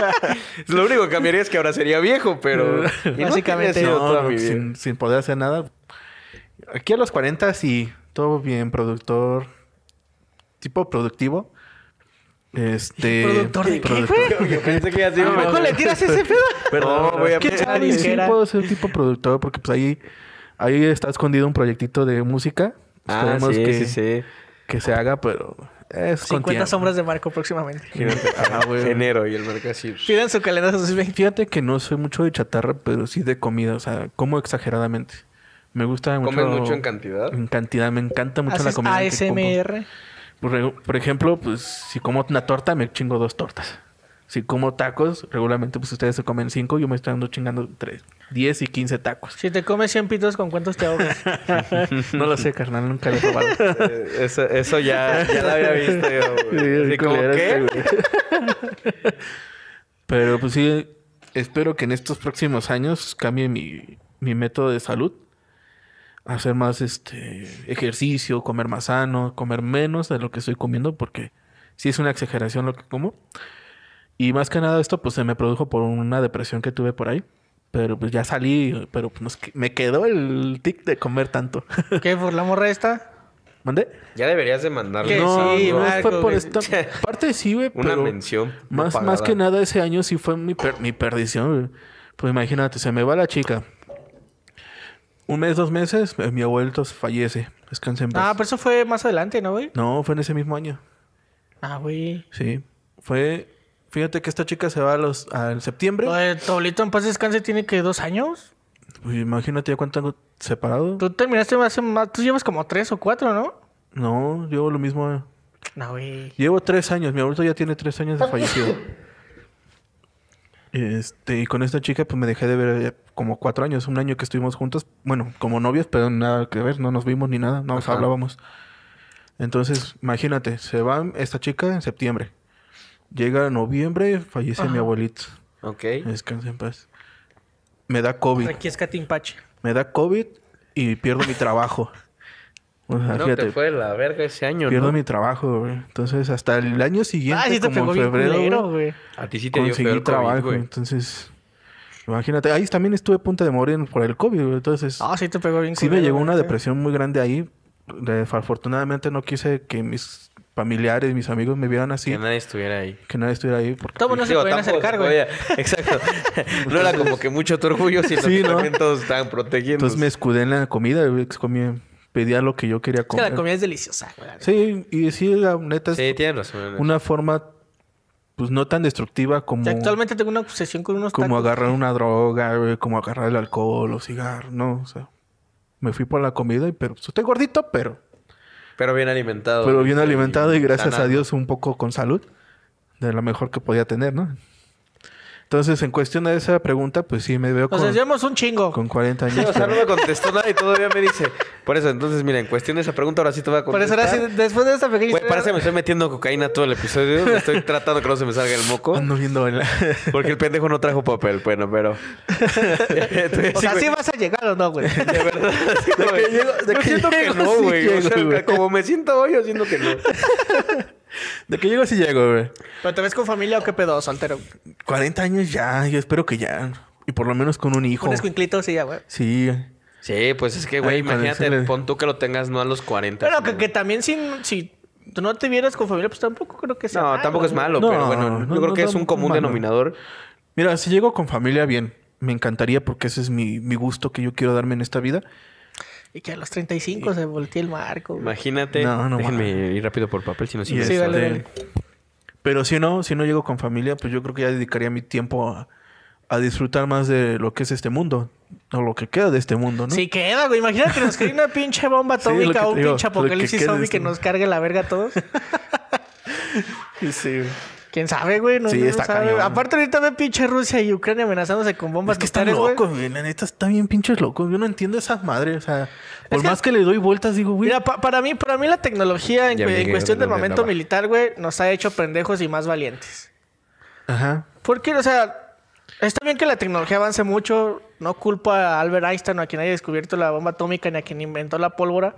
[SPEAKER 4] (laughs) lo único que cambiaría es que ahora sería viejo, pero. (laughs) y no
[SPEAKER 1] Básicamente.
[SPEAKER 4] tiene sido
[SPEAKER 3] no,
[SPEAKER 4] toda mi vida.
[SPEAKER 3] sin, sin poder hacer nada. Aquí a los 40 sí, todo bien, productor, tipo productivo. Este...
[SPEAKER 1] ¿Productor de qué,
[SPEAKER 3] productor.
[SPEAKER 1] güey?
[SPEAKER 4] Yo pensé que ya ¿A
[SPEAKER 1] poco
[SPEAKER 4] meter-
[SPEAKER 1] le tiras ese pedo?
[SPEAKER 4] Perdón, voy a
[SPEAKER 1] ¿Quién
[SPEAKER 4] meter-
[SPEAKER 1] sabe?
[SPEAKER 3] Sí, puedo ser tipo productor porque pues ahí, ahí está escondido un proyectito de música.
[SPEAKER 4] Ah,
[SPEAKER 3] Esperemos
[SPEAKER 4] sí,
[SPEAKER 3] que,
[SPEAKER 4] sí, sí.
[SPEAKER 3] que se haga, pero es con
[SPEAKER 1] 50
[SPEAKER 3] tiempo.
[SPEAKER 1] sombras de Marco próximamente.
[SPEAKER 3] Ajá, (laughs) güey.
[SPEAKER 4] enero y el mercado así.
[SPEAKER 1] Pidan su calendario 2020.
[SPEAKER 3] Fíjate que no soy mucho de chatarra, pero sí de comida. O sea, como exageradamente. Me gusta mucho...
[SPEAKER 4] ¿Comes mucho en cantidad?
[SPEAKER 3] En cantidad. Me encanta mucho la comida. que como.
[SPEAKER 1] ASMR.
[SPEAKER 3] Por, ej- por ejemplo, pues si como una torta, me chingo dos tortas. Si como tacos, regularmente pues ustedes se comen cinco, yo me estoy dando chingando tres, 10 y 15 tacos.
[SPEAKER 1] Si te comes 100 pitos, ¿con cuántos te ahogas? (laughs)
[SPEAKER 3] no lo sé, carnal, nunca lo he probado.
[SPEAKER 4] Eh, Eso, eso ya, ya lo había visto yo, (laughs) güey.
[SPEAKER 3] Sí,
[SPEAKER 4] Así como,
[SPEAKER 3] culero
[SPEAKER 4] ¿qué?
[SPEAKER 3] este, güey. Pero pues sí, espero que en estos próximos años cambie mi, mi método de salud. Hacer más este ejercicio, comer más sano, comer menos de lo que estoy comiendo, porque sí es una exageración lo que como. Y más que nada esto pues se me produjo por una depresión que tuve por ahí. Pero pues ya salí, pero pues me quedó el tic de comer tanto. (laughs)
[SPEAKER 1] ¿Qué? ¿Por la morra esta?
[SPEAKER 3] ¿Mandé?
[SPEAKER 4] Ya deberías de mandarle
[SPEAKER 3] No,
[SPEAKER 1] sí,
[SPEAKER 3] no
[SPEAKER 1] Marco,
[SPEAKER 3] fue por
[SPEAKER 1] güey.
[SPEAKER 3] esta (laughs) parte sí, güey,
[SPEAKER 4] una
[SPEAKER 3] pero
[SPEAKER 4] mención.
[SPEAKER 3] más,
[SPEAKER 4] pagada.
[SPEAKER 3] más que nada ese año sí fue mi, per- mi perdición. güey. Pues imagínate, se me va la chica. Un mes, dos meses, eh, mi abuelo fallece. Descansa en paz.
[SPEAKER 1] Ah, pero eso fue más adelante, ¿no, güey?
[SPEAKER 3] No, fue en ese mismo año.
[SPEAKER 1] Ah, güey.
[SPEAKER 3] Sí. Fue... Fíjate que esta chica se va a los, al septiembre.
[SPEAKER 1] Lo de en paz descanse tiene que dos años.
[SPEAKER 3] Pues imagínate ya cuánto tengo separado.
[SPEAKER 1] Tú terminaste hace más. Tú llevas como tres o cuatro, ¿no?
[SPEAKER 3] No, llevo lo mismo. eh.
[SPEAKER 1] No, güey.
[SPEAKER 3] Llevo tres años. Mi abuelo ya tiene tres años de fallecido. (laughs) Este, y con esta chica, pues me dejé de ver eh, como cuatro años, un año que estuvimos juntos. Bueno, como novios, pero nada que ver, no nos vimos ni nada, no nos hablábamos. Entonces, imagínate, se va esta chica en septiembre. Llega noviembre, fallece mi
[SPEAKER 1] Ajá.
[SPEAKER 3] abuelito.
[SPEAKER 4] Ok.
[SPEAKER 3] Descansa en paz. Me da COVID.
[SPEAKER 1] Aquí es Catimpache.
[SPEAKER 3] Me da COVID y pierdo mi trabajo. O sea,
[SPEAKER 4] No,
[SPEAKER 3] fíjate,
[SPEAKER 4] te fue la verga ese año,
[SPEAKER 3] pierdo
[SPEAKER 4] ¿no?
[SPEAKER 3] mi trabajo, güey. Entonces, hasta el año siguiente,
[SPEAKER 1] Ah, sí te
[SPEAKER 3] como
[SPEAKER 1] pegó
[SPEAKER 3] en
[SPEAKER 1] bien
[SPEAKER 3] febrero,
[SPEAKER 1] culero,
[SPEAKER 3] güey.
[SPEAKER 4] A ti sí te dio
[SPEAKER 3] conseguí
[SPEAKER 4] el
[SPEAKER 3] trabajo.
[SPEAKER 4] COVID, güey.
[SPEAKER 3] entonces, imagínate. Ahí también estuve a punto de morir por el COVID. güey, Entonces,
[SPEAKER 1] Ah, sí te pegó bien
[SPEAKER 3] sí me
[SPEAKER 1] culero,
[SPEAKER 3] llegó
[SPEAKER 1] güey,
[SPEAKER 3] una depresión muy grande ahí. Afortunadamente no quise que mis familiares, mis amigos me vieran así.
[SPEAKER 4] Que nadie estuviera ahí.
[SPEAKER 3] Que nadie estuviera ahí. Porque,
[SPEAKER 1] Todos no se podían güey.
[SPEAKER 4] podía- Exacto. no era como que mucho tu orgullo, sino
[SPEAKER 3] Sí,
[SPEAKER 4] que
[SPEAKER 3] ¿no?
[SPEAKER 4] también todos estaban protegiendo.
[SPEAKER 3] entonces me escudé en la comida. comía- pedía lo que yo quería
[SPEAKER 1] Es que
[SPEAKER 3] comer.
[SPEAKER 1] la comida es deliciosa, güey.
[SPEAKER 3] Sí, y sí, la neta es
[SPEAKER 4] Sí, tienes razón.
[SPEAKER 3] una forma pues no tan destructiva como,
[SPEAKER 1] actualmente tengo una obsesión con unos
[SPEAKER 3] como
[SPEAKER 1] tacos.
[SPEAKER 3] agarrar una droga, güey, como agarrar el alcohol o cigarro, no, o sea, me fui por la comida y pero pues, estoy gordito, pero
[SPEAKER 4] Pero bien alimentado.
[SPEAKER 3] pero bien alimentado y gracias a. Dios un poco con salud, de lo mejor que podía tener, ¿no? Entonces, en cuestión de esa pregunta, pues sí me veo
[SPEAKER 1] O
[SPEAKER 3] con,
[SPEAKER 1] sea, llevamos un chingo.
[SPEAKER 3] con 40
[SPEAKER 4] Sí,
[SPEAKER 3] años. (laughs)
[SPEAKER 4] o sea, no me contestó nada y todavía me dice. Por eso, entonces, mira, en cuestión de esa pregunta, ahora sí te voy a
[SPEAKER 1] Por eso
[SPEAKER 4] contestar.
[SPEAKER 1] ahora sí, después de esta pequeña
[SPEAKER 4] Güey,
[SPEAKER 1] historia-
[SPEAKER 4] parece que me estoy metiendo cocaína todo el episodio. Me estoy tratando que no se me salga el moco.
[SPEAKER 3] Ando viendo el-
[SPEAKER 4] Porque el pendejo no trajo papel. Bueno, pero... Estoy (laughs)
[SPEAKER 1] O sea,
[SPEAKER 4] así,
[SPEAKER 1] ¿sí vas a llegar o no, güey?
[SPEAKER 4] De verdad.
[SPEAKER 3] que llego- de
[SPEAKER 4] Yo
[SPEAKER 3] que
[SPEAKER 4] siento que
[SPEAKER 3] llego,
[SPEAKER 4] no,
[SPEAKER 3] sí.
[SPEAKER 4] O sea,
[SPEAKER 3] güey.
[SPEAKER 4] como me siento hoy, yo siento que no.
[SPEAKER 3] De que llego sí llego, güey.
[SPEAKER 1] ¿Pero te ves con familia o qué pedo, soltero?
[SPEAKER 3] 40 años ya, yo espero que ya. Y por lo menos con un hijo.
[SPEAKER 1] Un escuinclito, sí, ya, güey.
[SPEAKER 3] Sí.
[SPEAKER 4] Sí, pues es que, güey,
[SPEAKER 3] Ay,
[SPEAKER 4] imagínate,
[SPEAKER 3] le-
[SPEAKER 4] pon tú que lo tengas no a los 40.
[SPEAKER 1] Pero que, que también si, si tú no te vieras con familia, pues tampoco creo que sea
[SPEAKER 4] No,
[SPEAKER 1] malo,
[SPEAKER 4] tampoco es malo,
[SPEAKER 3] No,
[SPEAKER 4] pero bueno,
[SPEAKER 3] no,
[SPEAKER 4] yo creo
[SPEAKER 3] no,
[SPEAKER 4] que es un común
[SPEAKER 3] malo.
[SPEAKER 4] denominador.
[SPEAKER 3] Mira, si llego con familia, bien. Me encantaría porque ese es mi, mi gusto que yo quiero darme en esta vida.
[SPEAKER 1] Y que a los 35 se voltea el marco. güey.
[SPEAKER 4] Imagínate.
[SPEAKER 3] No, no
[SPEAKER 4] Déjenme
[SPEAKER 3] mames.
[SPEAKER 4] ir rápido por papel, si no, si me
[SPEAKER 1] Sí, dale,
[SPEAKER 3] este,
[SPEAKER 1] dale.
[SPEAKER 3] Pero si no, si no llego con familia, pues yo creo que ya dedicaría mi tiempo a, a disfrutar más de lo que es este mundo. O lo que queda de este mundo, ¿no?
[SPEAKER 1] Sí queda, güey. Imagínate que nos cae una pinche bomba (laughs)
[SPEAKER 3] Sí, que
[SPEAKER 1] atómica o un
[SPEAKER 3] digo,
[SPEAKER 1] pinche
[SPEAKER 3] que
[SPEAKER 1] apocalipsis
[SPEAKER 3] quede
[SPEAKER 1] zombie
[SPEAKER 3] este
[SPEAKER 1] que nos cargue la verga a todos. (laughs)
[SPEAKER 3] Sí, güey.
[SPEAKER 1] ¿Quién sabe, güey? No,
[SPEAKER 3] Sí,
[SPEAKER 1] no
[SPEAKER 3] está
[SPEAKER 1] sabe.
[SPEAKER 3] cañón.
[SPEAKER 1] Aparte ahorita ve pinche Rusia y Ucrania amenazándose con bombas
[SPEAKER 3] Es que están locos, güey. La neta está bien pinches locos. Yo no entiendo esas madres. O sea, por más que le doy vueltas, digo, güey.
[SPEAKER 1] Mira, pa- para mí, para mí la tecnología en, cuestión
[SPEAKER 4] de
[SPEAKER 1] del momento militar, güey, nos ha hecho pendejos y más valientes.
[SPEAKER 3] Ajá.
[SPEAKER 1] Porque, o sea, está bien que la tecnología avance mucho. No culpo a Albert Einstein o a quien haya descubierto la bomba atómica ni a quien inventó la pólvora.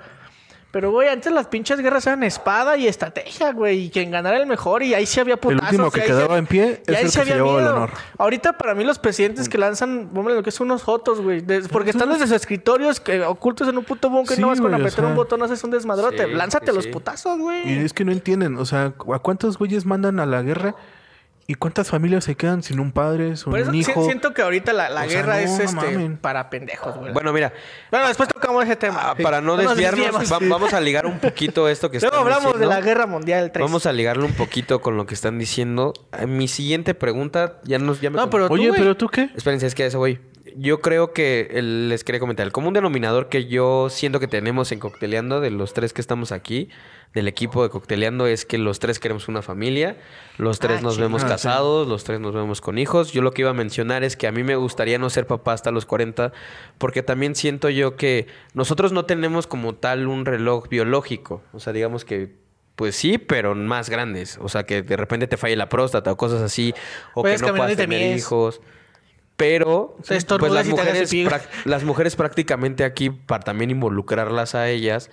[SPEAKER 1] Pero, güey, antes las pinches guerras eran espada y estrategia, güey. Y quien ganara el mejor. Y ahí sí había putazos.
[SPEAKER 3] último
[SPEAKER 1] y
[SPEAKER 3] que
[SPEAKER 1] ahí
[SPEAKER 3] quedaba
[SPEAKER 1] sí-
[SPEAKER 3] en pie
[SPEAKER 1] y
[SPEAKER 3] es
[SPEAKER 1] ahí
[SPEAKER 3] el
[SPEAKER 1] sí
[SPEAKER 3] que se
[SPEAKER 1] había
[SPEAKER 3] llevaba el
[SPEAKER 1] miedo.
[SPEAKER 3] honor.
[SPEAKER 1] Ahorita, para mí, los presidentes que lanzan, hombre, lo que son unos jotos, güey. Porque están desde sus escritorios que, ocultos en un puto búnker.
[SPEAKER 3] Sí,
[SPEAKER 1] no vas con
[SPEAKER 3] o
[SPEAKER 1] apretar un botón, haces un desmadrote.
[SPEAKER 4] Sí,
[SPEAKER 1] Lánzate
[SPEAKER 4] sí,
[SPEAKER 1] los putazos, güey.
[SPEAKER 3] Y es que no entienden. O sea, ¿a cuántos güeyes mandan a la guerra? ¿Y cuántas familias se quedan sin un padre, sin
[SPEAKER 1] Por eso
[SPEAKER 3] un hijo?
[SPEAKER 1] siento que ahorita la, la
[SPEAKER 3] O sea,
[SPEAKER 1] guerra
[SPEAKER 3] no,
[SPEAKER 1] es este
[SPEAKER 3] mamen.
[SPEAKER 1] para pendejos, güey.
[SPEAKER 4] Bueno, mira,
[SPEAKER 1] Bueno, después tocamos ese tema.
[SPEAKER 4] ah, para no
[SPEAKER 1] nos
[SPEAKER 4] desviarnos, va- vamos a ligar un poquito esto que (laughs)
[SPEAKER 1] Luego
[SPEAKER 4] están
[SPEAKER 1] hablamos de la guerra mundial 3.
[SPEAKER 4] Vamos a ligarlo un poquito con lo que están diciendo. Eh, Mi siguiente pregunta, ya nos ya me
[SPEAKER 1] No, pero tú,
[SPEAKER 3] Oye. ¿pero tú qué?
[SPEAKER 4] Espérense, es que a eso voy. Yo creo que el- les quería comentar. El común denominador que yo siento que tenemos en Cocteleando, de los tres que estamos aquí, del equipo de Cocteleando, es que los tres queremos una familia. Los tres
[SPEAKER 1] Ah,
[SPEAKER 4] nos vemos
[SPEAKER 3] chingada,
[SPEAKER 4] casados, los tres nos vemos con hijos. Yo lo que iba a mencionar es que a mí me gustaría no ser papá hasta los 40, porque también siento yo que nosotros no tenemos como tal un reloj biológico. O sea, digamos que. Pues sí, pero más grandes. O sea, que de repente te falle la próstata o cosas así. O
[SPEAKER 1] Puedes
[SPEAKER 4] que no puedas tener hijos. Pero pues las mujeres, las mujeres prácticamente aquí, para también involucrarlas a ellas,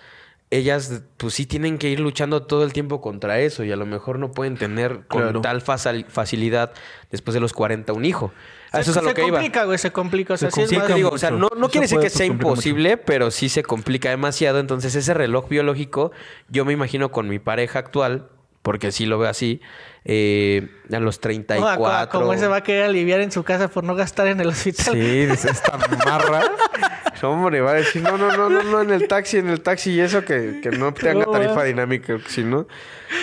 [SPEAKER 4] ellas pues sí tienen que ir luchando todo el tiempo contra eso y a lo mejor no pueden tener con
[SPEAKER 3] Claro.
[SPEAKER 4] tal facilidad después de los 40 un hijo.
[SPEAKER 1] Se-
[SPEAKER 4] eso es a lo
[SPEAKER 1] se
[SPEAKER 4] que iba.
[SPEAKER 1] complica, güey, se complica. O sea,
[SPEAKER 3] Se
[SPEAKER 1] sí es
[SPEAKER 4] Sí,
[SPEAKER 1] más...
[SPEAKER 4] te digo, o sea, no, no quiere decir que sea
[SPEAKER 3] mucho.
[SPEAKER 4] imposible, pero sí se complica demasiado. Entonces, ese reloj biológico, yo me imino con mi pareja actual, porque sí lo veo así, eh, a los
[SPEAKER 1] No, a-
[SPEAKER 4] 34.
[SPEAKER 1] a- como se va a querer aliviar en su casa por no gastar en el hospital.
[SPEAKER 4] Sí, es esta marra. (laughs) Hombre, va a decir, no, no, no, no, no, en el taxi, en el taxi y eso que, que no tenga
[SPEAKER 1] No,
[SPEAKER 4] tarifa dinámica, si no.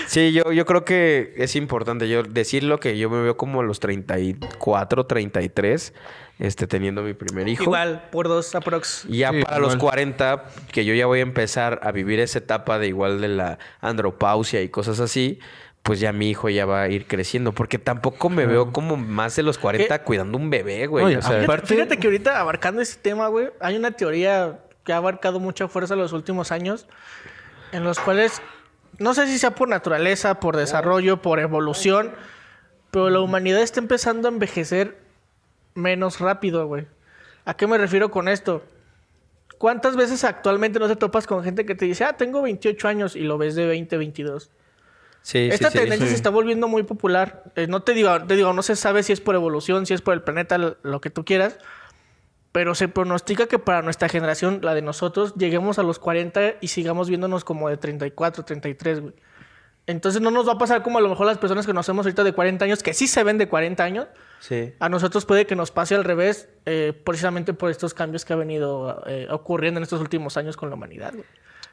[SPEAKER 4] Sí, yo, yo creo que es importante yo decirlo que yo me veo como a los 34, 33, este, teniendo mi primer hijo.
[SPEAKER 1] Igual, por dos aprox.
[SPEAKER 4] Y ya
[SPEAKER 3] Sí,
[SPEAKER 4] para los
[SPEAKER 3] igual.
[SPEAKER 4] 40, que yo ya voy a empezar a vivir esa etapa de igual de la andropausia y cosas así, pues ya mi hijo ya va a ir creciendo. Porque tampoco me veo como más de los 40 cuidando un bebé, güey.
[SPEAKER 3] Oye,
[SPEAKER 4] o sea,
[SPEAKER 3] Aparte-
[SPEAKER 1] fíjate que ahorita abarcando ese tema, güey, hay una teoría que ha abarcado mucha fuerza en los últimos años, en los cuales, no sé si sea por naturaleza, por desarrollo, por evolución, pero la humanidad está empezando a envejecer menos rápido, güey. ¿A qué me refiero con esto? ¿Cuántas veces actualmente no te topas con gente que te dice, ah, tengo 28 años y lo ves de 20, 22?
[SPEAKER 4] Sí,
[SPEAKER 1] Esta
[SPEAKER 4] sí,
[SPEAKER 1] tendencia
[SPEAKER 3] sí.
[SPEAKER 1] se está volviendo muy popular. Eh, no te digo, te digo, no se sabe si es por evolución, si es por el planeta, lo que tú quieras. Pero se pronostica que para nuestra generación, la de nosotros, lleguemos a los 40 y sigamos viéndonos como de 34, 33, güey. Entonces no nos va a pasar como a lo mejor las personas que conocemos ahorita de 40 años, que sí se ven de 40 años.
[SPEAKER 4] Sí.
[SPEAKER 1] A nosotros puede que nos pase al revés, eh, precisamente por estos cambios que ha venido eh, ocurriendo en estos últimos años con la humanidad. güey.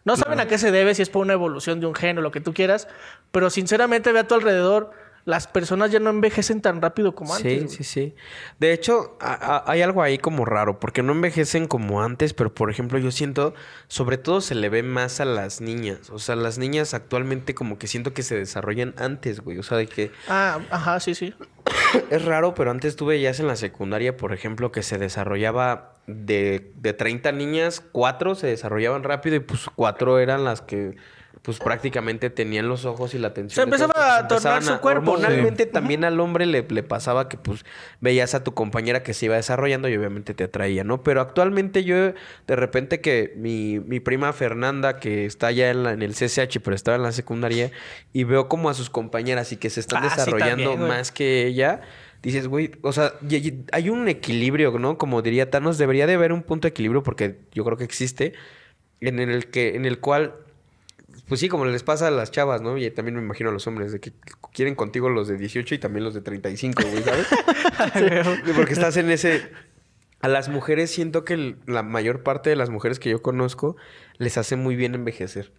[SPEAKER 1] No saben a qué se debe, si es por una evolución de un gen o lo que tú quieras, pero sinceramente ve a tu alrededor, las personas ya no envejecen tan rápido como antes.
[SPEAKER 4] Sí,
[SPEAKER 1] güey.
[SPEAKER 4] sí, sí. De hecho, a- a- hay algo ahí como raro, porque no envejecen como antes, pero por ejemplo, yo siento, sobre todo se le ve más a las niñas. O sea, las niñas actualmente como que siento que se desarrollan antes, güey. O sea, de que
[SPEAKER 1] Ah, ajá, sí, sí. (coughs)
[SPEAKER 4] es raro, pero antes tuve ya en la secundaria, por ejemplo, que se desarrollaba de, de 30 niñas, cuatro se desarrollaban rápido y pues cuatro eran las que pues prácticamente tenían los ojos y la atención.
[SPEAKER 1] Se empezaba a tornar su cuerpo.
[SPEAKER 4] Hormonalmente también al hombre le, le pasaba que pues veías a tu compañera que se iba desarrollando y obviamente te atraía, ¿no? Pero actualmente yo de repente que mi, mi prima Fernanda, que está ya en, la- en el CCH, pero estaba en la secundaria, y veo como a sus compañeras y que se están
[SPEAKER 1] Ah, sí,
[SPEAKER 4] desarrollando
[SPEAKER 1] también,
[SPEAKER 4] más que ella, dices, güey, o sea, hay un equilibrio, ¿no? Como diría Thanos, debería de haber un punto de equilibrio porque yo creo que existe en el que en el cual pues sí, como les pasa a las chavas, ¿no? Y también me imagino a los hombres de que quieren contigo los de 18 y también los de 35, güey, ¿sabes? (laughs) Sí, Porque estás en ese A las mujeres siento que la mayor parte de las mujeres que yo conozco les hace muy bien envejecer.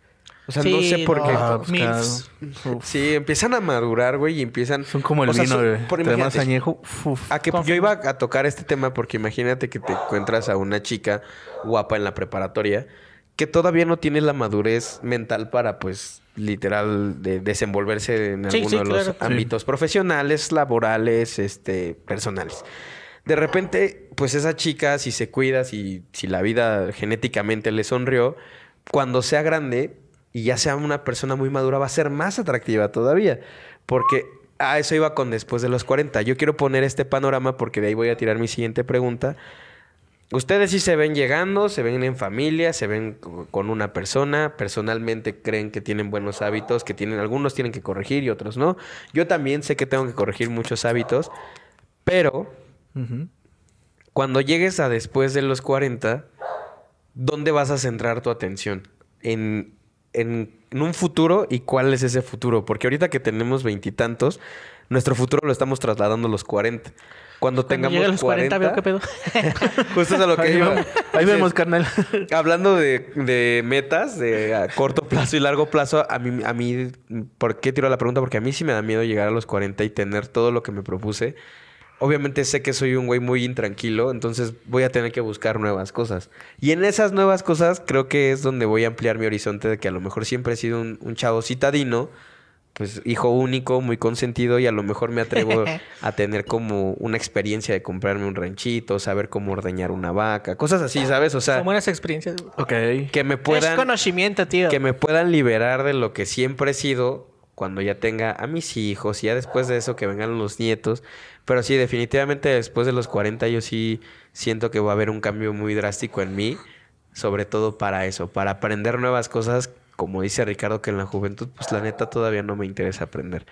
[SPEAKER 4] O sea, no sé por
[SPEAKER 1] no.
[SPEAKER 4] qué.
[SPEAKER 3] Ah, pues, claro.
[SPEAKER 4] Sí, empiezan a madurar, güey, y empiezan...
[SPEAKER 3] Son como el
[SPEAKER 4] o sea,
[SPEAKER 3] vino,
[SPEAKER 4] son- por
[SPEAKER 3] Entre más añejo. uf.
[SPEAKER 4] A que yo iba a tocar este tema porque imagínate que te encuentras a una chica guapa en la preparatoria que todavía no tiene la madurez mental para, pues, literal, de desenvolverse en
[SPEAKER 1] Sí,
[SPEAKER 4] alguno
[SPEAKER 1] sí,
[SPEAKER 4] de los
[SPEAKER 1] claro.
[SPEAKER 4] ámbitos profesionales, laborales, este, personales. De repente, pues esa chica, si se cuida, si, si la vida genéticamente le sonrió, cuando sea grande y ya sea una persona muy madura, va a ser más atractiva todavía. Porque a eso iba con después de los 40. Yo quiero poner este panorama porque de ahí voy a tirar mi siguiente pregunta. Ustedes sí se ven llegando, se ven en familia, se ven co- con una persona, personalmente creen que tienen buenos hábitos, que tienen algunos tienen que corregir y otros no. Yo también sé que tengo que corregir muchos hábitos, pero cuando llegues a después de los 40, ¿dónde vas a centrar tu atención? En, en, en un futuro y cuál es ese futuro. Porque ahorita que tenemos veintitantos, nuestro futuro lo estamos trasladando a los 40. Cuando
[SPEAKER 1] Cuando
[SPEAKER 4] tengamos
[SPEAKER 1] a los 40,
[SPEAKER 4] 40,
[SPEAKER 1] veo qué pedo. (laughs)
[SPEAKER 4] justo es a lo que
[SPEAKER 3] Ahí
[SPEAKER 4] iba.
[SPEAKER 3] ahí vemos, carnal.
[SPEAKER 4] Hablando de, de metas de a corto plazo y largo plazo, a mí, a mí, ¿por qué tiro la pregunta? Porque a mí sí me da miedo llegar a los 40 y tener todo lo que me propuse. Obviamente sé que soy un güey muy intranquilo, entonces voy a tener que buscar nuevas cosas. Y en esas nuevas cosas creo que es donde voy a ampliar mi horizonte de que a lo mejor siempre he sido un, un chavo citadino, pues hijo único, muy consentido y a lo mejor me atrevo (laughs) a tener como una experiencia de comprarme un ranchito, saber cómo ordeñar una vaca, cosas así, ¿sabes? O sea,
[SPEAKER 1] Son buenas experiencias.
[SPEAKER 3] Ok.
[SPEAKER 4] que me
[SPEAKER 1] Es
[SPEAKER 4] puedan
[SPEAKER 1] conocimiento, tío.
[SPEAKER 4] que me puedan liberar de lo que siempre he sido cuando ya tenga a mis hijos y ya después de eso que vengan los nietos. Pero sí, definitivamente después de los 40 yo sí siento que va a haber un cambio muy drástico en mí, sobre todo para eso, para aprender nuevas cosas, como dice Ricardo que en la juventud, pues la neta todavía no me interesa aprender.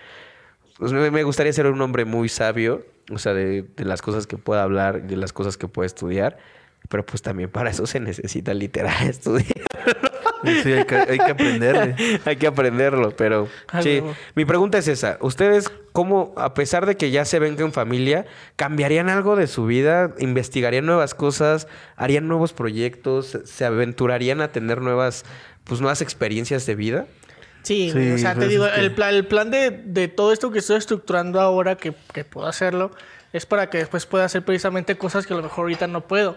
[SPEAKER 4] Pues me, gustaría ser un hombre muy sabio, o sea, de, de las cosas que pueda hablar, de las cosas que pueda estudiar, pero pues también para eso se necesita literal (laughs) estudiar.
[SPEAKER 3] Sí, hay que, hay que aprenderle. (laughs)
[SPEAKER 4] Hay que aprenderlo, pero sí. Mi pregunta es esa. ¿Ustedes cómo, a pesar de que ya se ven en familia, cambiarían algo de su vida? ¿Investigarían nuevas cosas? ¿Harían nuevos proyectos? ¿Se aventurarían a tener nuevas, pues, nuevas experiencias de vida?
[SPEAKER 1] Sí, o sea,
[SPEAKER 3] pues
[SPEAKER 1] te digo,
[SPEAKER 3] es que-
[SPEAKER 1] el, plan, el plan de, de todo esto que estoy estructurando ahora, que, que puedo hacerlo, es para que después pueda hacer precisamente cosas que a lo mejor ahorita no puedo.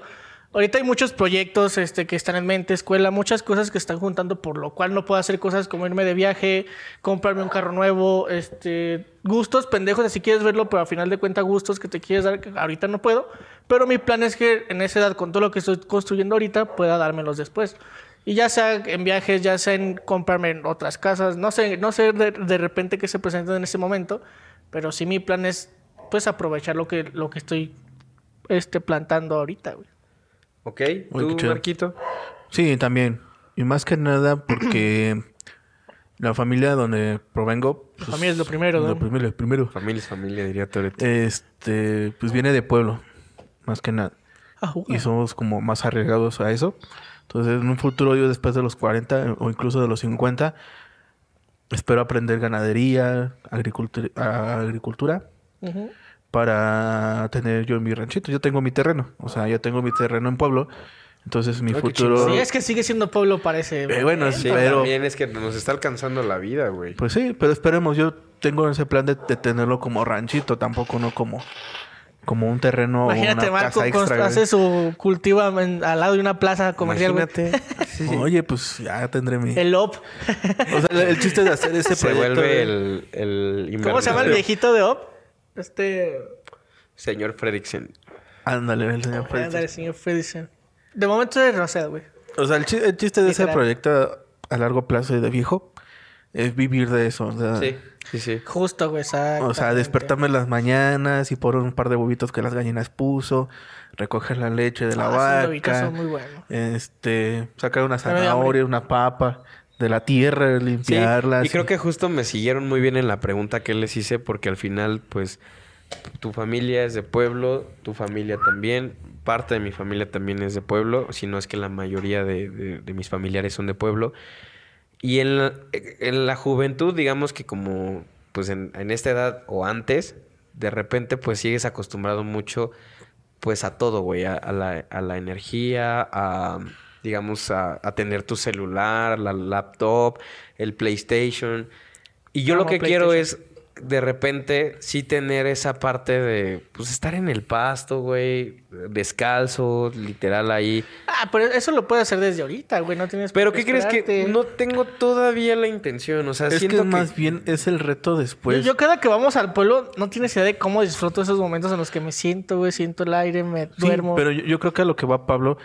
[SPEAKER 1] Ahorita hay muchos proyectos este, que están en mente, escuela, muchas cosas que están juntando, por lo cual no puedo hacer cosas como irme de viaje, comprarme un carro nuevo, este, gustos pendejos, así quieres verlo, pero al final de cuentas gustos que te quieres dar, que ahorita no puedo. Pero mi plan es que en esa edad, con todo lo que estoy construyendo ahorita, pueda dármelos después. Y ya sea en viajes, ya sea en comprarme en otras casas, no sé, no sé de, repente qué se presenta en ese momento, pero sí mi plan es pues aprovechar lo que, lo que estoy este, plantando ahorita, güey.
[SPEAKER 4] ¿Ok?
[SPEAKER 3] Uy,
[SPEAKER 4] ¿Tú. Marquito?
[SPEAKER 3] Sí, también. Y más que nada porque (clears throat) la familia donde provengo...
[SPEAKER 1] La familia es lo primero,
[SPEAKER 3] Lo
[SPEAKER 1] ¿no?
[SPEAKER 3] primero, lo primero.
[SPEAKER 4] Familia es familia, diría Toreto.
[SPEAKER 3] Este, pues viene de pueblo, más que nada.
[SPEAKER 1] Ah,
[SPEAKER 3] Y somos como más arriesgados a eso. Entonces, en un futuro, yo después de los 40 o incluso de los 50, espero aprender ganadería, agricultura, agricultura. Para tener yo mi ranchito. Yo tengo mi terreno, o sea, yo tengo mi terreno en pueblo. Entonces, mi futuro...
[SPEAKER 1] Sí, es que sigue siendo pueblo, parece.
[SPEAKER 3] Eh, bueno,
[SPEAKER 4] Sí,
[SPEAKER 3] pero...
[SPEAKER 4] también es que nos está alcanzando la vida, güey.
[SPEAKER 3] Pues sí, pero esperemos. Yo tengo ese plan de, de tenerlo como ranchito, tampoco no como, como un terreno o
[SPEAKER 1] Imagínate,
[SPEAKER 3] una
[SPEAKER 1] Marco
[SPEAKER 3] casa extra.
[SPEAKER 1] hace su cultivo al lado de una plaza comercial, güey.
[SPEAKER 4] Imagínate. (laughs) Sí, sí.
[SPEAKER 3] Oye, pues ya tendré mi...
[SPEAKER 1] El OP.
[SPEAKER 3] O sea, el, el chiste de hacer ese
[SPEAKER 4] Se
[SPEAKER 3] proyecto...
[SPEAKER 4] vuelve
[SPEAKER 3] de-
[SPEAKER 4] el, el
[SPEAKER 1] ¿Cómo se llama el viejito de OP? Este.
[SPEAKER 4] Señor Fredricksen.
[SPEAKER 3] Ándale, el señor Freddy.
[SPEAKER 1] Ándale, señor Fredrickson. De momento es Rosel, güey.
[SPEAKER 3] O sea, el, chi- el chiste de ese proyecto a largo plazo y de viejo es vivir de eso. O sea,
[SPEAKER 4] Sí, sí, sí.
[SPEAKER 1] Justo, güey, exacto.
[SPEAKER 3] o sea despertarme en las mañanas y por un par de huevitos que las gallinas puso, recoger la leche de la
[SPEAKER 1] Ah,
[SPEAKER 3] vaca,
[SPEAKER 1] son muy buenos.
[SPEAKER 3] este, sacar una zanahoria, una papa de la tierra,
[SPEAKER 4] Sí,
[SPEAKER 3] limpiarlas.
[SPEAKER 4] y creo que justo me siguieron muy bien en la pregunta que les hice porque al final, pues, tu familia es de pueblo, tu familia también, parte de mi familia también es de pueblo, si no es que la mayoría de, de- mis familiares son de pueblo. Y en la, en la juventud, digamos que como, pues, en, en esta edad o antes, de repente, pues, sigues acostumbrado mucho pues a todo, güey, a, a la, a la energía, a, digamos, a, a tener tu celular, la laptop, el PlayStation. Y yo lo que quiero es, de repente, sí tener esa parte de, pues, estar en el pasto, güey, descalzo, literal ahí.
[SPEAKER 1] Ah, pero eso lo puedes hacer desde ahorita, güey. No tienes
[SPEAKER 4] Pero
[SPEAKER 1] por
[SPEAKER 4] ¿qué crees que no tengo todavía la intención? O sea,
[SPEAKER 3] Es que
[SPEAKER 4] siento que,
[SPEAKER 3] más bien es el reto después.
[SPEAKER 1] yo cada que vamos al pueblo, no tienes idea de cómo disfruto esos momentos en los que me siento, güey. Siento el aire, me
[SPEAKER 3] Sí,
[SPEAKER 1] duermo.
[SPEAKER 3] pero yo, yo creo que a lo que va Pablo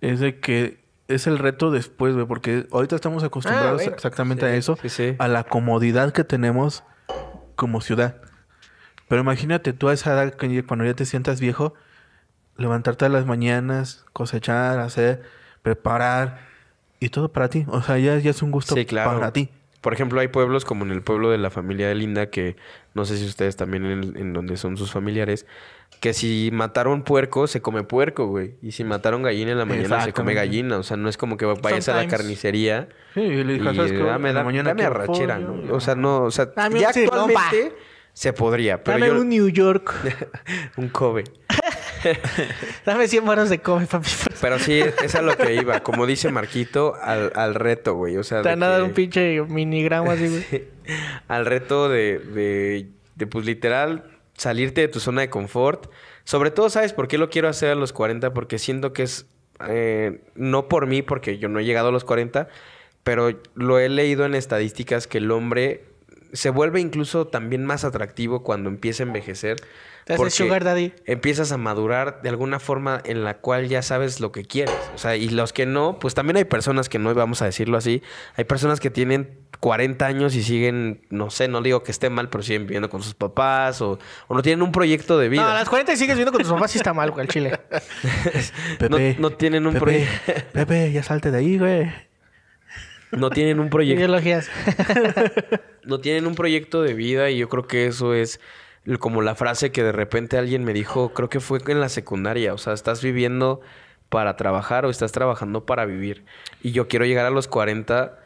[SPEAKER 3] es de que es el reto después, güey, porque ahorita estamos acostumbrados
[SPEAKER 1] Ah, bueno.
[SPEAKER 3] exactamente
[SPEAKER 4] Sí,
[SPEAKER 3] a eso,
[SPEAKER 4] sí, sí.
[SPEAKER 3] a la comodidad que tenemos como ciudad. Pero imagínate tú a esa edad, que cuando ya te sientas viejo, levantarte a las mañanas, cosechar, hacer, preparar y todo para ti. O sea, ya, ya es un gusto
[SPEAKER 4] claro.
[SPEAKER 3] para ti.
[SPEAKER 4] Por ejemplo, hay pueblos como en el pueblo de la familia de Linda, que no sé si ustedes también en, en donde son sus familiares, que si mataron puerco, se come puerco, güey. Y si mataron gallina en la mañana, se come gallina. O sea, no es como que vayas a la carnicería
[SPEAKER 3] Sí, y le
[SPEAKER 4] y
[SPEAKER 3] dije, ¿sabes qué?
[SPEAKER 4] dame, dame,
[SPEAKER 3] mañana
[SPEAKER 4] dame arrachera,
[SPEAKER 3] pollo,
[SPEAKER 4] ¿no? O sea, no, o sea,
[SPEAKER 1] Dame
[SPEAKER 4] ya actualmente se podría, pero
[SPEAKER 1] Dame
[SPEAKER 4] yo...
[SPEAKER 1] un New York. (laughs)
[SPEAKER 4] un Kobe. (laughs) (laughs)
[SPEAKER 1] Dame 100 baros de come, papi.
[SPEAKER 4] Pero sí, es a lo que iba. Como dice Marquito, al, al reto, güey. O sea,
[SPEAKER 1] Te dar
[SPEAKER 4] que-
[SPEAKER 1] un pinche minigramo así, güey.
[SPEAKER 4] al reto de, de, de, pues literal, salirte de tu zona de confort. Sobre todo, ¿sabes por qué lo quiero hacer a los 40? Porque siento que es, eh, no por mí, porque yo no he llegado a los 40, pero lo he leído en estadísticas que el hombre se vuelve incluso también más atractivo cuando empieza a envejecer.
[SPEAKER 1] Te haces sugar daddy.
[SPEAKER 4] Empiezas a madurar de alguna forma en la cual ya sabes lo que quieres. O sea, y los que no, pues también hay personas que no, vamos a decirlo así, hay personas que tienen 40 años y siguen, no sé, no digo que esté mal, pero siguen viviendo con sus papás o, o no tienen un proyecto de vida.
[SPEAKER 1] No, a las 40 y sigues viendo con tus papás sí está mal, güey, el chile. (laughs)
[SPEAKER 3] Pepe,
[SPEAKER 4] no tienen un proyecto. (laughs)
[SPEAKER 3] Pepe, ya salte de ahí, güey.
[SPEAKER 4] No tienen un proyecto.
[SPEAKER 1] Ideologías. (laughs)
[SPEAKER 4] no tienen un proyecto de vida y yo creo que eso es como la frase que de repente alguien me dijo, creo que fue en la secundaria, o sea, estás viviendo para trabajar o estás trabajando para vivir. Y yo quiero llegar a los 40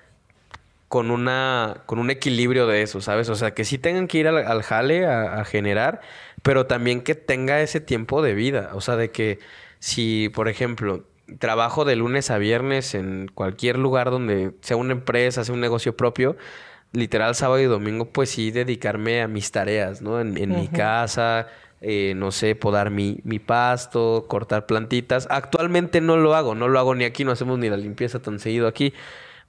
[SPEAKER 4] con una con un equilibrio de eso, ¿sabes? O sea, que sí tengan que ir al, al jale a, a generar, pero también que tenga ese tiempo de vida, o sea, de que si, por ejemplo, trabajo de lunes a viernes en cualquier lugar donde sea una empresa, sea un negocio propio, literal sábado y domingo, pues sí dedicarme a mis tareas, ¿no? En, en mi casa, eh, no sé, podar mi, mi pasto, cortar plantitas. Actualmente no lo hago, no lo hago ni aquí, no hacemos ni la limpieza tan seguido aquí.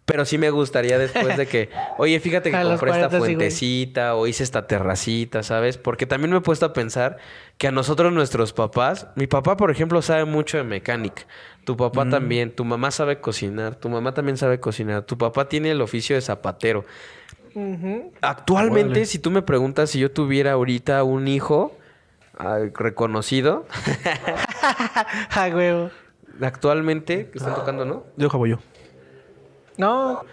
[SPEAKER 4] Pero sí me gustaría después de que, (laughs) oye, fíjate que
[SPEAKER 1] A
[SPEAKER 4] compré esta
[SPEAKER 1] 40 sí, güey.
[SPEAKER 4] fuentecita o hice esta terracita, ¿sabes? Porque también me he puesto a pensar que a nosotros nuestros papás, mi papá, por ejemplo, sabe mucho de mecánica. Tu papá también, tu mamá sabe cocinar, tu mamá también sabe cocinar, tu papá tiene el oficio de zapatero. Actualmente,
[SPEAKER 3] Órale.
[SPEAKER 4] si tú me preguntas si yo tuviera ahorita un hijo ah, reconocido, (laughs)
[SPEAKER 1] Ah, güey.
[SPEAKER 4] actualmente, que están tocando, ¿no?
[SPEAKER 3] Yo acabo yo.
[SPEAKER 1] No.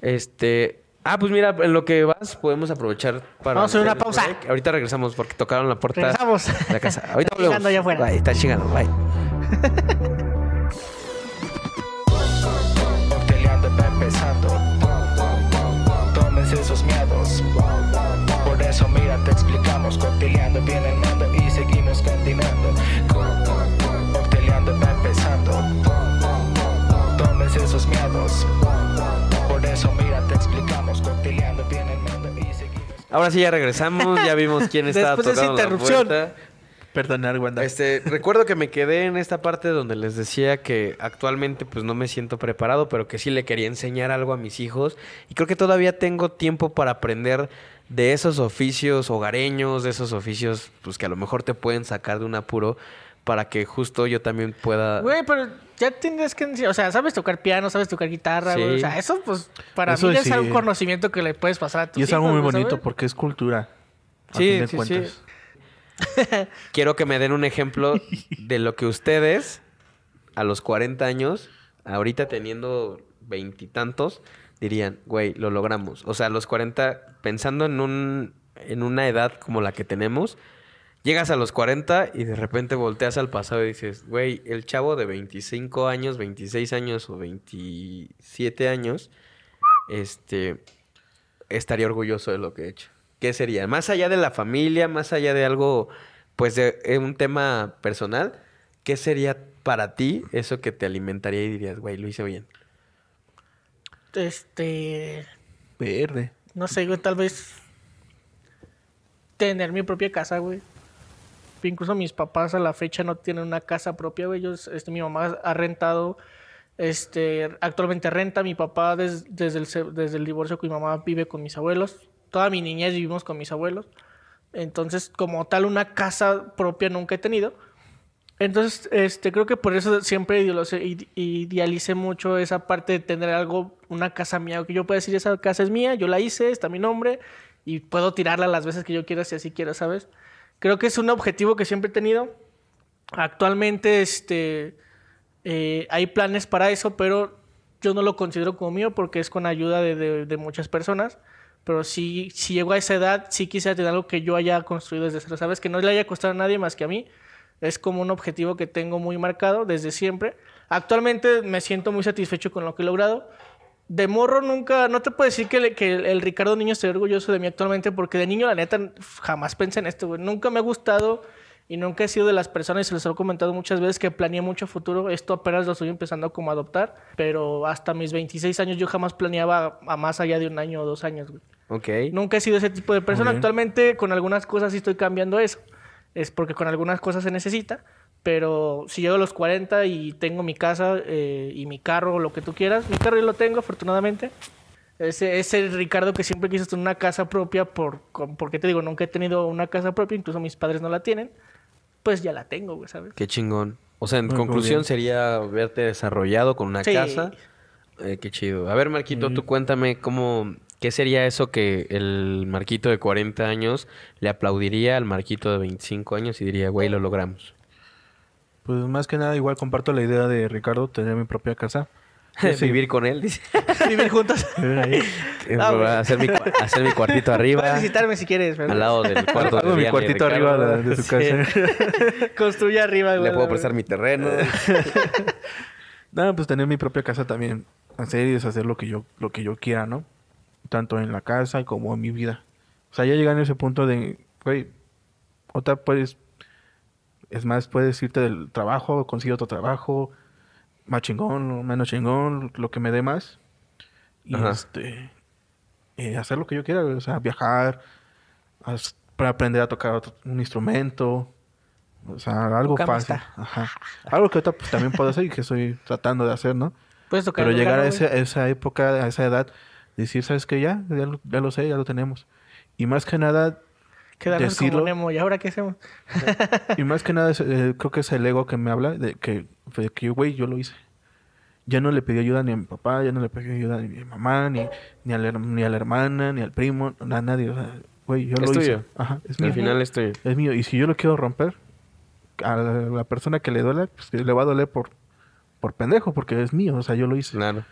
[SPEAKER 4] Este. Ah, pues mira, en lo que vas podemos aprovechar para.
[SPEAKER 1] Vamos a hacer una pausa.
[SPEAKER 4] break. Ahorita regresamos porque tocaron la puerta
[SPEAKER 1] Regresamos.
[SPEAKER 4] de la casa. Ahorita
[SPEAKER 1] Está chingando allá afuera.
[SPEAKER 4] Bye, está chingando, bye. (laughs) Ahora sí ya regresamos, ya vimos quién (laughs) estaba
[SPEAKER 1] Después de esa
[SPEAKER 4] tocando la
[SPEAKER 1] interrupción.
[SPEAKER 4] puerta.
[SPEAKER 3] Perdonar, Wanda.
[SPEAKER 4] Este, recuerdo que me quedé en esta parte donde les decía que actualmente pues no me siento preparado, pero que sí le quería enseñar algo a mis hijos y creo que todavía tengo tiempo para aprender de esos oficios hogareños, de esos oficios pues que a lo mejor te pueden sacar de un apuro para que justo yo también pueda
[SPEAKER 1] Güey, pero ya tendrías que... O sea, sabes tocar piano, sabes tocar guitarra,
[SPEAKER 4] Sí.
[SPEAKER 1] güey. O sea, eso, pues, para
[SPEAKER 3] Eso
[SPEAKER 1] mí
[SPEAKER 3] sí.
[SPEAKER 1] es un conocimiento que le puedes pasar a tus
[SPEAKER 3] y es algo muy bonito
[SPEAKER 1] ¿sabes?
[SPEAKER 3] porque es cultura. A
[SPEAKER 4] Sí,
[SPEAKER 3] fin de
[SPEAKER 4] sí,
[SPEAKER 3] cuentas.
[SPEAKER 4] sí. (laughs) Quiero que me den un ejemplo de lo que ustedes, a los 40 años, ahorita teniendo veintitantos, dirían, güey, lo logramos. O sea, a los 40, pensando en, un, en una edad como la que tenemos, llegas a los 40 y de repente volteas al pasado y dices, güey, el chavo de 25 años, 26 años o 27 años, este, estaría orgulloso de lo que he hecho. ¿Qué sería? Más allá de la familia, más allá de algo, pues de eh, un tema personal, ¿qué sería para ti eso que te alimentaría y dirías, güey, lo hice bien?
[SPEAKER 1] Este.
[SPEAKER 3] Verde.
[SPEAKER 1] No sé, güey, tal vez. Tener mi propia casa, güey. Incluso mis papás a la fecha no tienen una casa propia, güey. Ellos, este, mi mamá ha rentado. Este, actualmente renta. Mi papá des- desde, el, desde el divorcio con mi mamá vive con mis abuelos. Toda mi niñez vivimos con mis abuelos. Entonces, como tal, una casa propia nunca he tenido. Entonces, este, creo que por eso siempre idealicé, ide- idealicé mucho esa parte de tener algo, una casa mía, que yo pueda decir, esa casa es mía, yo la hice, está mi nombre, y puedo tirarla las veces que yo quiera, si así quiero, ¿sabes? Creo que es un objetivo que siempre he tenido. Actualmente, este, eh, hay planes para eso, pero yo no lo considero como mío porque es con ayuda de, de- de muchas personas. Pero sí, si llego a esa edad, sí quisiera tener algo que yo haya construido desde cero, ¿sabes? Que no le haya costado a nadie más que a mí. Es como un objetivo que tengo muy marcado desde siempre. Actualmente me siento muy satisfecho con lo que he logrado. De morro nunca, no te puedo decir que, le- que el, el Ricardo Niño esté orgulloso de mí actualmente, porque de niño, la neta, jamás pensé en esto, güey. Nunca me ha gustado y nunca he sido de las personas, y se los he comentado muchas veces, que planeé mucho futuro. Esto apenas lo estoy empezando como a adoptar, pero hasta mis 26 años yo jamás planeaba a más allá de un año o dos años, güey.
[SPEAKER 4] Ok.
[SPEAKER 1] Nunca he sido ese tipo de persona. Actualmente con algunas cosas sí estoy cambiando eso. Es porque con algunas cosas se necesita. Pero si llego a los 40 y tengo mi casa eh, y mi carro o lo que tú quieras, mi carro yo lo tengo afortunadamente. Ese es el Ricardo que siempre quiso tener una casa propia por, con- porque te digo, nunca he tenido una casa propia, incluso mis padres no la tienen. Pues ya la tengo, güey, ¿sabes?
[SPEAKER 4] Qué chingón. O sea, en
[SPEAKER 3] Muy
[SPEAKER 4] conclusión
[SPEAKER 3] bien.
[SPEAKER 4] sería verte desarrollado con una
[SPEAKER 1] Sí.
[SPEAKER 4] casa. Eh, qué chido. A ver, Marquito, tú cuéntame cómo... ¿Qué sería eso que el Marquito de 40 años le aplaudiría al Marquito de 25 años y diría, güey, lo logramos?
[SPEAKER 3] Pues más que nada, igual comparto la idea de Ricardo, tener mi propia casa. (laughs) Sí,
[SPEAKER 4] Vivir con él, dice. (laughs)
[SPEAKER 1] Vivir juntos. (laughs)
[SPEAKER 3] vivir ahí.
[SPEAKER 1] Ah, güey.
[SPEAKER 4] hacer, mi, hacer mi cuartito arriba.
[SPEAKER 1] Puedes visitarme si quieres. pero-
[SPEAKER 4] Al lado del cuarto de
[SPEAKER 3] mi
[SPEAKER 4] Diana
[SPEAKER 3] cuartito arriba de, de su
[SPEAKER 1] Sí.
[SPEAKER 3] casa.
[SPEAKER 1] Construye arriba.
[SPEAKER 4] Le puedo
[SPEAKER 1] verdad.
[SPEAKER 4] prestar mi terreno.
[SPEAKER 3] Nada, pues tener mi propia casa también. Hacer y deshacer lo que yo, lo que yo quiera, ¿no? Tanto en la casa como en mi vida. O sea, ya llegar a ese punto de, güey, otra puedes, es más, puedes irte del trabajo, conseguir otro trabajo, más chingón, o menos chingón, lo que me dé más. Y
[SPEAKER 4] Ajá.
[SPEAKER 3] este, eh, hacer lo que yo quiera, o sea, viajar, as- para aprender a tocar otro- un instrumento. O sea, algo fácil. Ajá. Algo que ahorita pues, también puedo hacer y que estoy tratando de hacer, ¿no?
[SPEAKER 1] Puedes tocar
[SPEAKER 3] Pero llegar a esa, a esa época, a esa edad, decir, ¿sabes qué? Ya, ya lo, ya lo sé, ya lo tenemos. Y más que nada,
[SPEAKER 1] Quedarnos como
[SPEAKER 3] decirlo-
[SPEAKER 1] Nemo. ¿Y ahora qué hacemos?
[SPEAKER 3] y más que nada, es, eh, creo que es el ego que me habla de que, de que, güey, yo lo hice. Ya no le pedí ayuda ni a mi papá, ya no le pedí ayuda ni a mi mamá, ni, ni, a, la, ni a la hermana, ni al primo, a nadie. O sea, güey, yo
[SPEAKER 4] Es
[SPEAKER 3] lo
[SPEAKER 4] tuyo.
[SPEAKER 3] hice. Ajá, es mío.
[SPEAKER 4] Al final estoy...
[SPEAKER 3] Es mío. Y si yo lo quiero romper, a la, la persona que le duele, pues le va a doler por, por pendejo, porque es mío. O sea, yo lo hice.
[SPEAKER 4] Claro.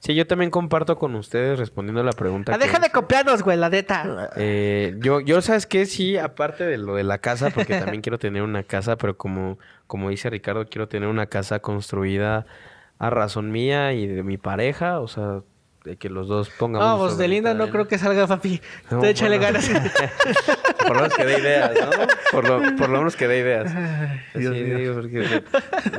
[SPEAKER 4] Sí, yo también comparto con ustedes respondiendo a la pregunta.
[SPEAKER 1] Ah,
[SPEAKER 4] que-
[SPEAKER 1] deja de copiarnos, güey, la neta.
[SPEAKER 4] Eh, yo, yo, ¿sabes qué? Sí, aparte de lo de la casa, porque también (laughs) quiero tener una casa, pero como, como dice Ricardo, quiero tener una casa construida a razón mía y de mi pareja, o sea, de que los dos pongamos...
[SPEAKER 1] No, pues de linda no creo que salga, papi.
[SPEAKER 4] No,
[SPEAKER 1] Tú échale
[SPEAKER 4] bueno.
[SPEAKER 1] ganas. (laughs) (laughs)
[SPEAKER 4] Por lo menos que dé ideas, ¿no? Por lo, por lo menos que dé ideas.
[SPEAKER 3] Dios
[SPEAKER 4] Sí,
[SPEAKER 3] mío.
[SPEAKER 4] digo, porque-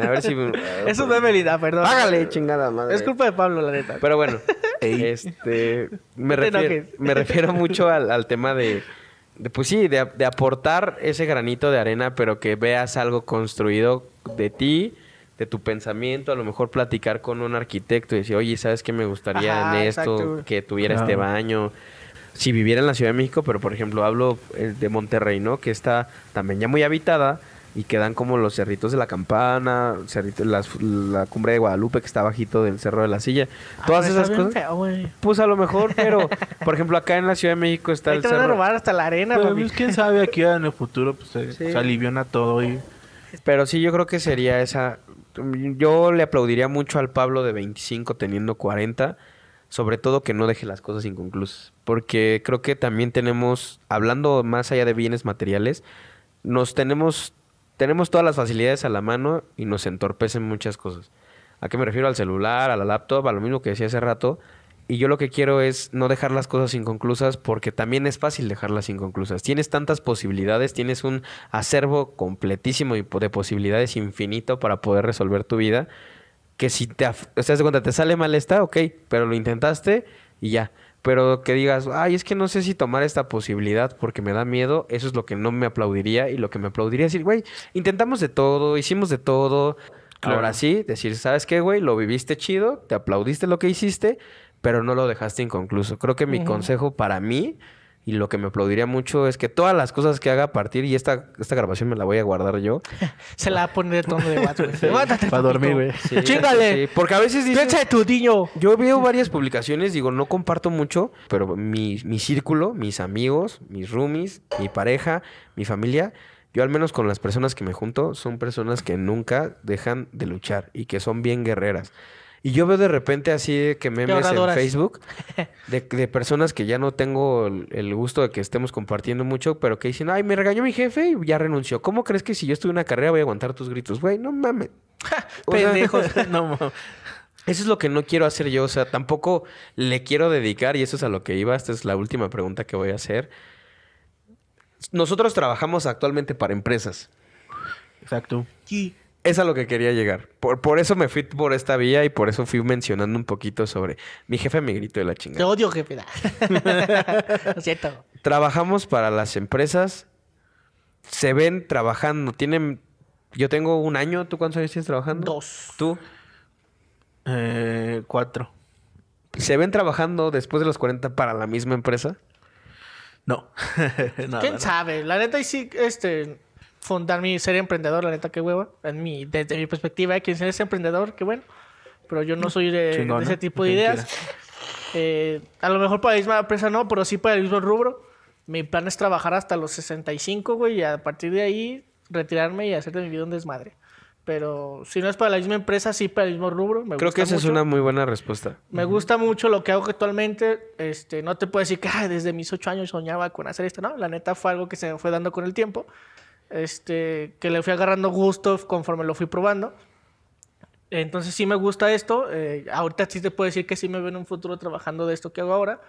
[SPEAKER 4] a ver si... (laughs)
[SPEAKER 1] Eso no es Belinda, perdón.
[SPEAKER 4] Hágale, chingada madre.
[SPEAKER 1] Es culpa de Pablo, la neta.
[SPEAKER 4] Pero bueno, este, me, refiero, me refiero mucho al, al tema de, de, pues sí, de, de aportar ese granito de arena, pero que veas algo construido de ti, de tu pensamiento, a lo mejor platicar con un arquitecto y decir, oye, ¿sabes qué me gustaría
[SPEAKER 1] Ajá,
[SPEAKER 4] en esto?
[SPEAKER 1] exacto.
[SPEAKER 4] Que tuviera
[SPEAKER 3] Claro.
[SPEAKER 4] este baño. Si viviera en la Ciudad de México, pero por ejemplo hablo eh, de Monterrey, ¿no? Que está también ya muy habitada y quedan como los cerritos de la campana, cerrito- las- la cumbre de Guadalupe que está bajito del Cerro de la Silla. Todas
[SPEAKER 1] Ah,
[SPEAKER 4] esas
[SPEAKER 1] está bien
[SPEAKER 4] cosas.
[SPEAKER 1] feo.
[SPEAKER 4] Pues a lo mejor, pero por ejemplo acá en la Ciudad de México está
[SPEAKER 1] Ahí
[SPEAKER 4] el
[SPEAKER 1] te van a
[SPEAKER 4] cerro.
[SPEAKER 1] robar hasta la arena,
[SPEAKER 3] Pero, pues, quién sabe, aquí en el futuro pues, se,
[SPEAKER 4] Sí.
[SPEAKER 3] se aliviana todo y...
[SPEAKER 4] Pero sí, yo creo que sería esa. Yo le aplaudiría mucho al Pablo de 25 teniendo 40. Sobre todo que no deje las cosas inconclusas. Porque creo que también tenemos, hablando más allá de bienes materiales, nos tenemos, tenemos todas las facilidades a la mano y nos entorpecen muchas cosas. ¿A qué me refiero? Al celular, a la laptop, a lo mismo que decía hace rato. Y yo lo que quiero es no dejar las cosas inconclusas porque también es fácil dejarlas inconclusas. Tienes tantas posibilidades, tienes un acervo completísimo de posibilidades infinito para poder resolver tu vida. Que si te, o sea, de cuenta, te sale mal esta, ok, pero lo intentaste y ya. Pero que digas, ay, es que no sé si tomar esta posibilidad porque me da miedo, eso es lo que no me aplaudiría y lo que me aplaudiría es decir, güey, intentamos de todo, hicimos de todo.
[SPEAKER 3] Claro.
[SPEAKER 4] Ahora sí, decir, ¿sabes qué, güey? Lo viviste chido, te aplaudiste lo que hiciste, pero no lo dejaste inconcluso. Creo que mi consejo para mí y lo que me aplaudiría mucho es que todas las cosas que haga a partir, y esta, esta grabación me la voy a guardar yo. (laughs)
[SPEAKER 1] Se la va a poner de tono de guato, güey. Levántate,
[SPEAKER 3] Para dormir, güey.
[SPEAKER 1] ¡Chíngale!
[SPEAKER 4] Sí, porque a veces dices,
[SPEAKER 1] ¡Piensa de tu niño!
[SPEAKER 4] yo veo varias publicaciones, digo, no comparto mucho, pero mi, mi círculo, mis amigos, mis roomies, mi pareja, mi familia, yo al menos con las personas que me junto, son personas que nunca dejan de luchar y que son bien guerreras. Y yo veo de repente así que memes en. Facebook (laughs) de, de personas que ya no tengo el, gusto de que estemos compartiendo mucho, pero que dicen, ay, me regañó mi jefe y ya renunció. ¿Cómo crees que si yo estuve en una carrera voy a aguantar tus gritos? Güey, no mames.
[SPEAKER 1] Pendejos. (laughs)
[SPEAKER 3] no, mo-
[SPEAKER 4] eso es lo que no quiero hacer yo. O sea, tampoco le quiero dedicar, y eso es a lo que iba. Esta es la última pregunta que voy a hacer. Nosotros trabajamos actualmente para empresas.
[SPEAKER 3] Exacto.
[SPEAKER 1] Sí.
[SPEAKER 4] Es a lo que quería llegar. Por, por eso me fui por esta vía y por eso fui mencionando un poquito sobre mi jefe me gritó de la
[SPEAKER 1] Te
[SPEAKER 4] chingada.
[SPEAKER 1] odio, jefe. (laughs) Lo siento.
[SPEAKER 4] Trabajamos para las empresas. Se ven trabajando. Tienen. Yo tengo un año. ¿Tú cuántos años tienes trabajando?
[SPEAKER 1] Dos.
[SPEAKER 4] ¿Tú?
[SPEAKER 3] Eh, cuatro.
[SPEAKER 4] ¿Se ven trabajando después de los 40 para la misma empresa?
[SPEAKER 3] No. (laughs) Nada,
[SPEAKER 1] ¿Quién
[SPEAKER 3] no.
[SPEAKER 1] sabe? La neta, y sí, este, fundar mi ser emprendedor, la neta, qué hueva. En mi, desde mi perspectiva, ¿eh? quien es emprendedor, qué bueno. Pero yo no soy de,
[SPEAKER 3] Chingón,
[SPEAKER 1] de ese tipo de ideas. Eh, a lo mejor para la misma empresa no, pero sí para el mismo rubro. Mi plan es trabajar hasta los 65, güey, y a partir de ahí retirarme y hacer de mi vida un desmadre. Pero si no es para la misma empresa, sí para el mismo rubro. Me
[SPEAKER 4] Creo
[SPEAKER 1] gusta
[SPEAKER 4] que esa es
[SPEAKER 1] mucho.
[SPEAKER 4] una muy buena respuesta.
[SPEAKER 1] Me gusta mucho lo que hago actualmente. Este, no te puedo decir que "Ay, desde mis ocho años soñaba con hacer esto. No, la neta fue algo que se me fue dando con el tiempo. Este, que le fui agarrando gusto conforme lo fui probando. Entonces sí me gusta esto. Eh, ahorita sí te puedo decir que sí me veo en un futuro trabajando de esto que hago ahora.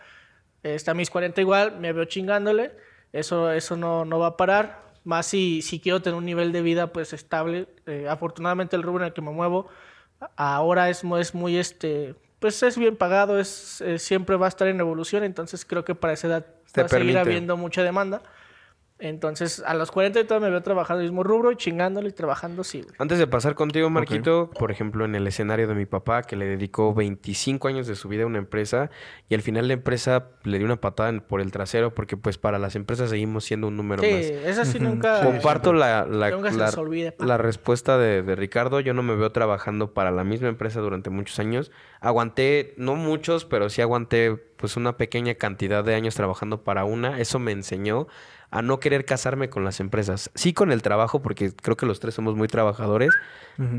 [SPEAKER 1] Está a mis 40 igual, me veo chingándole. Eso, eso no, no va a parar. Más si, si quiero tener un nivel de vida pues estable. Eh, afortunadamente el rubro en el que me muevo ahora es, es muy este pues es bien pagado, es, eh, siempre va a estar en evolución, entonces creo que para esa edad
[SPEAKER 4] Te
[SPEAKER 1] va a seguir habiendo mucha demanda. Entonces, a los 40 y todo me veo trabajando en el mismo rubro y chingándole y trabajando, sí. güey.
[SPEAKER 4] Antes de pasar contigo, Marquito, por ejemplo, en el escenario de mi papá, que le dedicó 25 años de su vida a una empresa y al final la empresa le dio una patada por el trasero porque pues para las empresas seguimos siendo un número
[SPEAKER 1] Sí,
[SPEAKER 4] más.
[SPEAKER 1] eso sí nunca...
[SPEAKER 4] Comparto la, la,
[SPEAKER 1] Nunca se
[SPEAKER 4] la-
[SPEAKER 1] les olvide,
[SPEAKER 4] la respuesta de, de Ricardo. Yo no me veo trabajando para la misma empresa durante muchos años. Aguanté, no muchos, pero sí aguanté pues una pequeña cantidad de años trabajando para una. Eso me enseñó a no querer casarme con las empresas. Sí con el trabajo, porque creo que los tres somos muy trabajadores,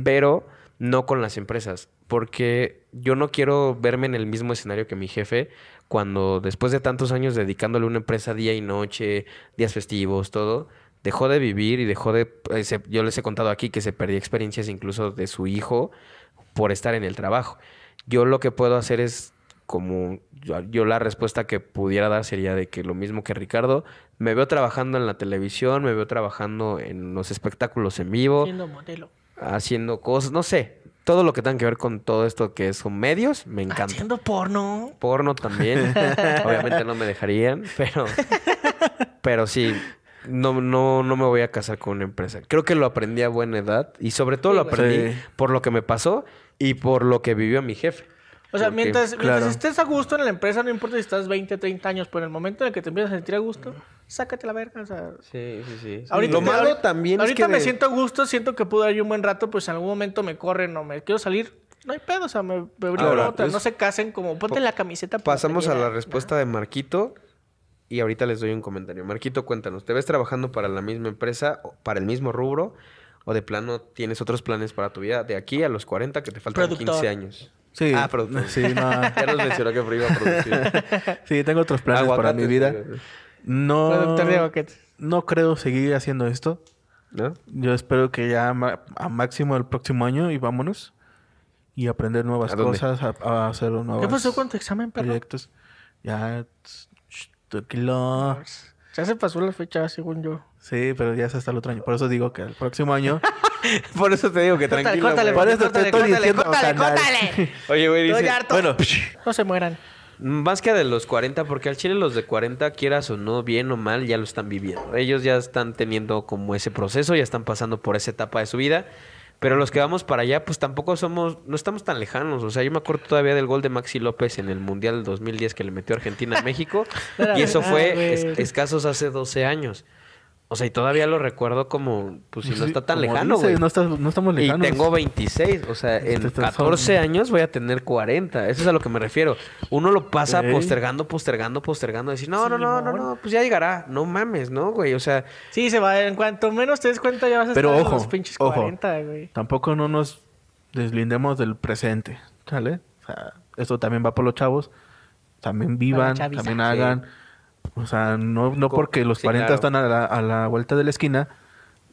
[SPEAKER 4] pero no con las empresas. Porque yo no quiero verme en el mismo escenario que mi jefe cuando después de tantos años dedicándole a una empresa día y noche, días festivos, todo, dejó de vivir y dejó de... eh, se- yo les he contado aquí que se perdía experiencias incluso de su hijo por estar en el trabajo. Yo lo que puedo hacer es como yo, yo la respuesta que pudiera dar sería de que lo mismo que Ricardo, me veo trabajando en la televisión, me veo trabajando en los espectáculos en vivo,
[SPEAKER 1] Siendo modelo.
[SPEAKER 4] haciendo cosas, no sé, todo lo que tenga que ver con todo esto que son medios, me encanta.
[SPEAKER 1] Haciendo porno.
[SPEAKER 4] Porno también, (laughs) obviamente no me dejarían, pero, pero sí, no, no, no me voy a casar con una empresa. Creo que lo aprendí a buena edad y sobre todo
[SPEAKER 1] Sí,
[SPEAKER 4] lo aprendí
[SPEAKER 3] Sí.
[SPEAKER 4] por lo que me pasó y por lo que vivió mi jefe.
[SPEAKER 1] O sea,
[SPEAKER 4] Porque-
[SPEAKER 1] mientras, mientras estés a gusto en la empresa, no importa si estás 20, 30 años, pero en el momento en el que te empiezas a sentir a gusto, sácate la verga. O sea,
[SPEAKER 4] Sí, sí, sí.
[SPEAKER 1] Ahorita,
[SPEAKER 4] lo
[SPEAKER 1] te-
[SPEAKER 4] malo
[SPEAKER 1] ahorita-
[SPEAKER 4] también es
[SPEAKER 1] ahorita
[SPEAKER 4] que
[SPEAKER 1] me
[SPEAKER 4] de-
[SPEAKER 1] siento a gusto, siento que pude ir un buen rato, pues en algún momento me corren o me quiero salir. No hay pedo, o sea, me, me
[SPEAKER 4] Ahora,
[SPEAKER 1] otra.
[SPEAKER 4] es-
[SPEAKER 1] No se casen como ponte la camiseta.
[SPEAKER 4] Pasamos a la respuesta de Marquito y ahorita les doy un comentario. Marquito, cuéntanos, ¿te ves trabajando para la misma empresa, para el mismo rubro o de plano tienes otros planes para tu vida de aquí a los 40 que te faltan
[SPEAKER 1] Productor.
[SPEAKER 4] 15 años?
[SPEAKER 3] Sí.
[SPEAKER 4] Ah, productor.
[SPEAKER 3] Sí, no. (laughs)
[SPEAKER 4] Ya nos mencionó que iba a producir. (laughs)
[SPEAKER 3] sí, tengo otros planes para mi
[SPEAKER 4] Aguacates,
[SPEAKER 3] vida. No.
[SPEAKER 1] Productor de aguacates.
[SPEAKER 3] No creo seguir haciendo esto.
[SPEAKER 4] ¿No?
[SPEAKER 3] Yo espero que ya a máximo el próximo año y vámonos. y aprender nuevas
[SPEAKER 4] ¿A
[SPEAKER 3] cosas, a, a hacer nuevos
[SPEAKER 1] ¿Qué pasó con tu examen, perro?
[SPEAKER 3] proyectos. Ya, tranquilo.
[SPEAKER 1] Ya se pasó la fecha, según yo.
[SPEAKER 3] Sí, pero ya es hasta el otro año. Por eso digo que el próximo año. (laughs) (laughs)
[SPEAKER 4] Por eso te digo que tranquilo.
[SPEAKER 1] córtale.
[SPEAKER 3] Por eso te estoy
[SPEAKER 1] córtale,
[SPEAKER 3] diciendo,
[SPEAKER 1] córtale,
[SPEAKER 3] canal.
[SPEAKER 1] córtale. (laughs)
[SPEAKER 4] Oye, güey, dice...
[SPEAKER 3] bueno,
[SPEAKER 1] No se mueran.
[SPEAKER 4] Más que de los 40, porque al chile los de 40, quieras o no, bien o mal, ya lo están viviendo. Ellos ya están teniendo como ese proceso, ya están pasando por esa etapa de su vida. Pero los que vamos para allá, pues tampoco somos, no estamos tan lejanos. O sea, yo me acuerdo todavía del gol de Maxi López en el Mundial del 2010 que le metió Argentina a México. (laughs) Y eso fue es- escasos hace 12 años. O sea, y todavía lo recuerdo como, pues si no está tan lejano, güey.
[SPEAKER 3] No, no estamos
[SPEAKER 4] Y
[SPEAKER 3] lejanos.
[SPEAKER 4] tengo 26, o sea, en
[SPEAKER 3] Este, estas
[SPEAKER 4] 14
[SPEAKER 3] son-
[SPEAKER 4] años voy a tener 40. Eso es a lo que me refiero. Uno lo pasa postergando, postergando, postergando. Decir, no, no, no, no, no, pues ya llegará. No mames, ¿no, güey? O sea,
[SPEAKER 1] Sí, se va. En cuanto menos te des cuenta, ya vas a
[SPEAKER 3] Pero
[SPEAKER 1] estar en los pinches
[SPEAKER 3] ojo.
[SPEAKER 1] 40, güey.
[SPEAKER 3] Tampoco no nos deslindemos del presente, ¿sale? O sea, esto también va por los chavos. También vivan,
[SPEAKER 1] chaviza.
[SPEAKER 3] también
[SPEAKER 4] Sí.
[SPEAKER 3] O sea, no, no porque los
[SPEAKER 4] sí,
[SPEAKER 3] 40
[SPEAKER 4] claro.
[SPEAKER 3] están a la, a la vuelta de la esquina,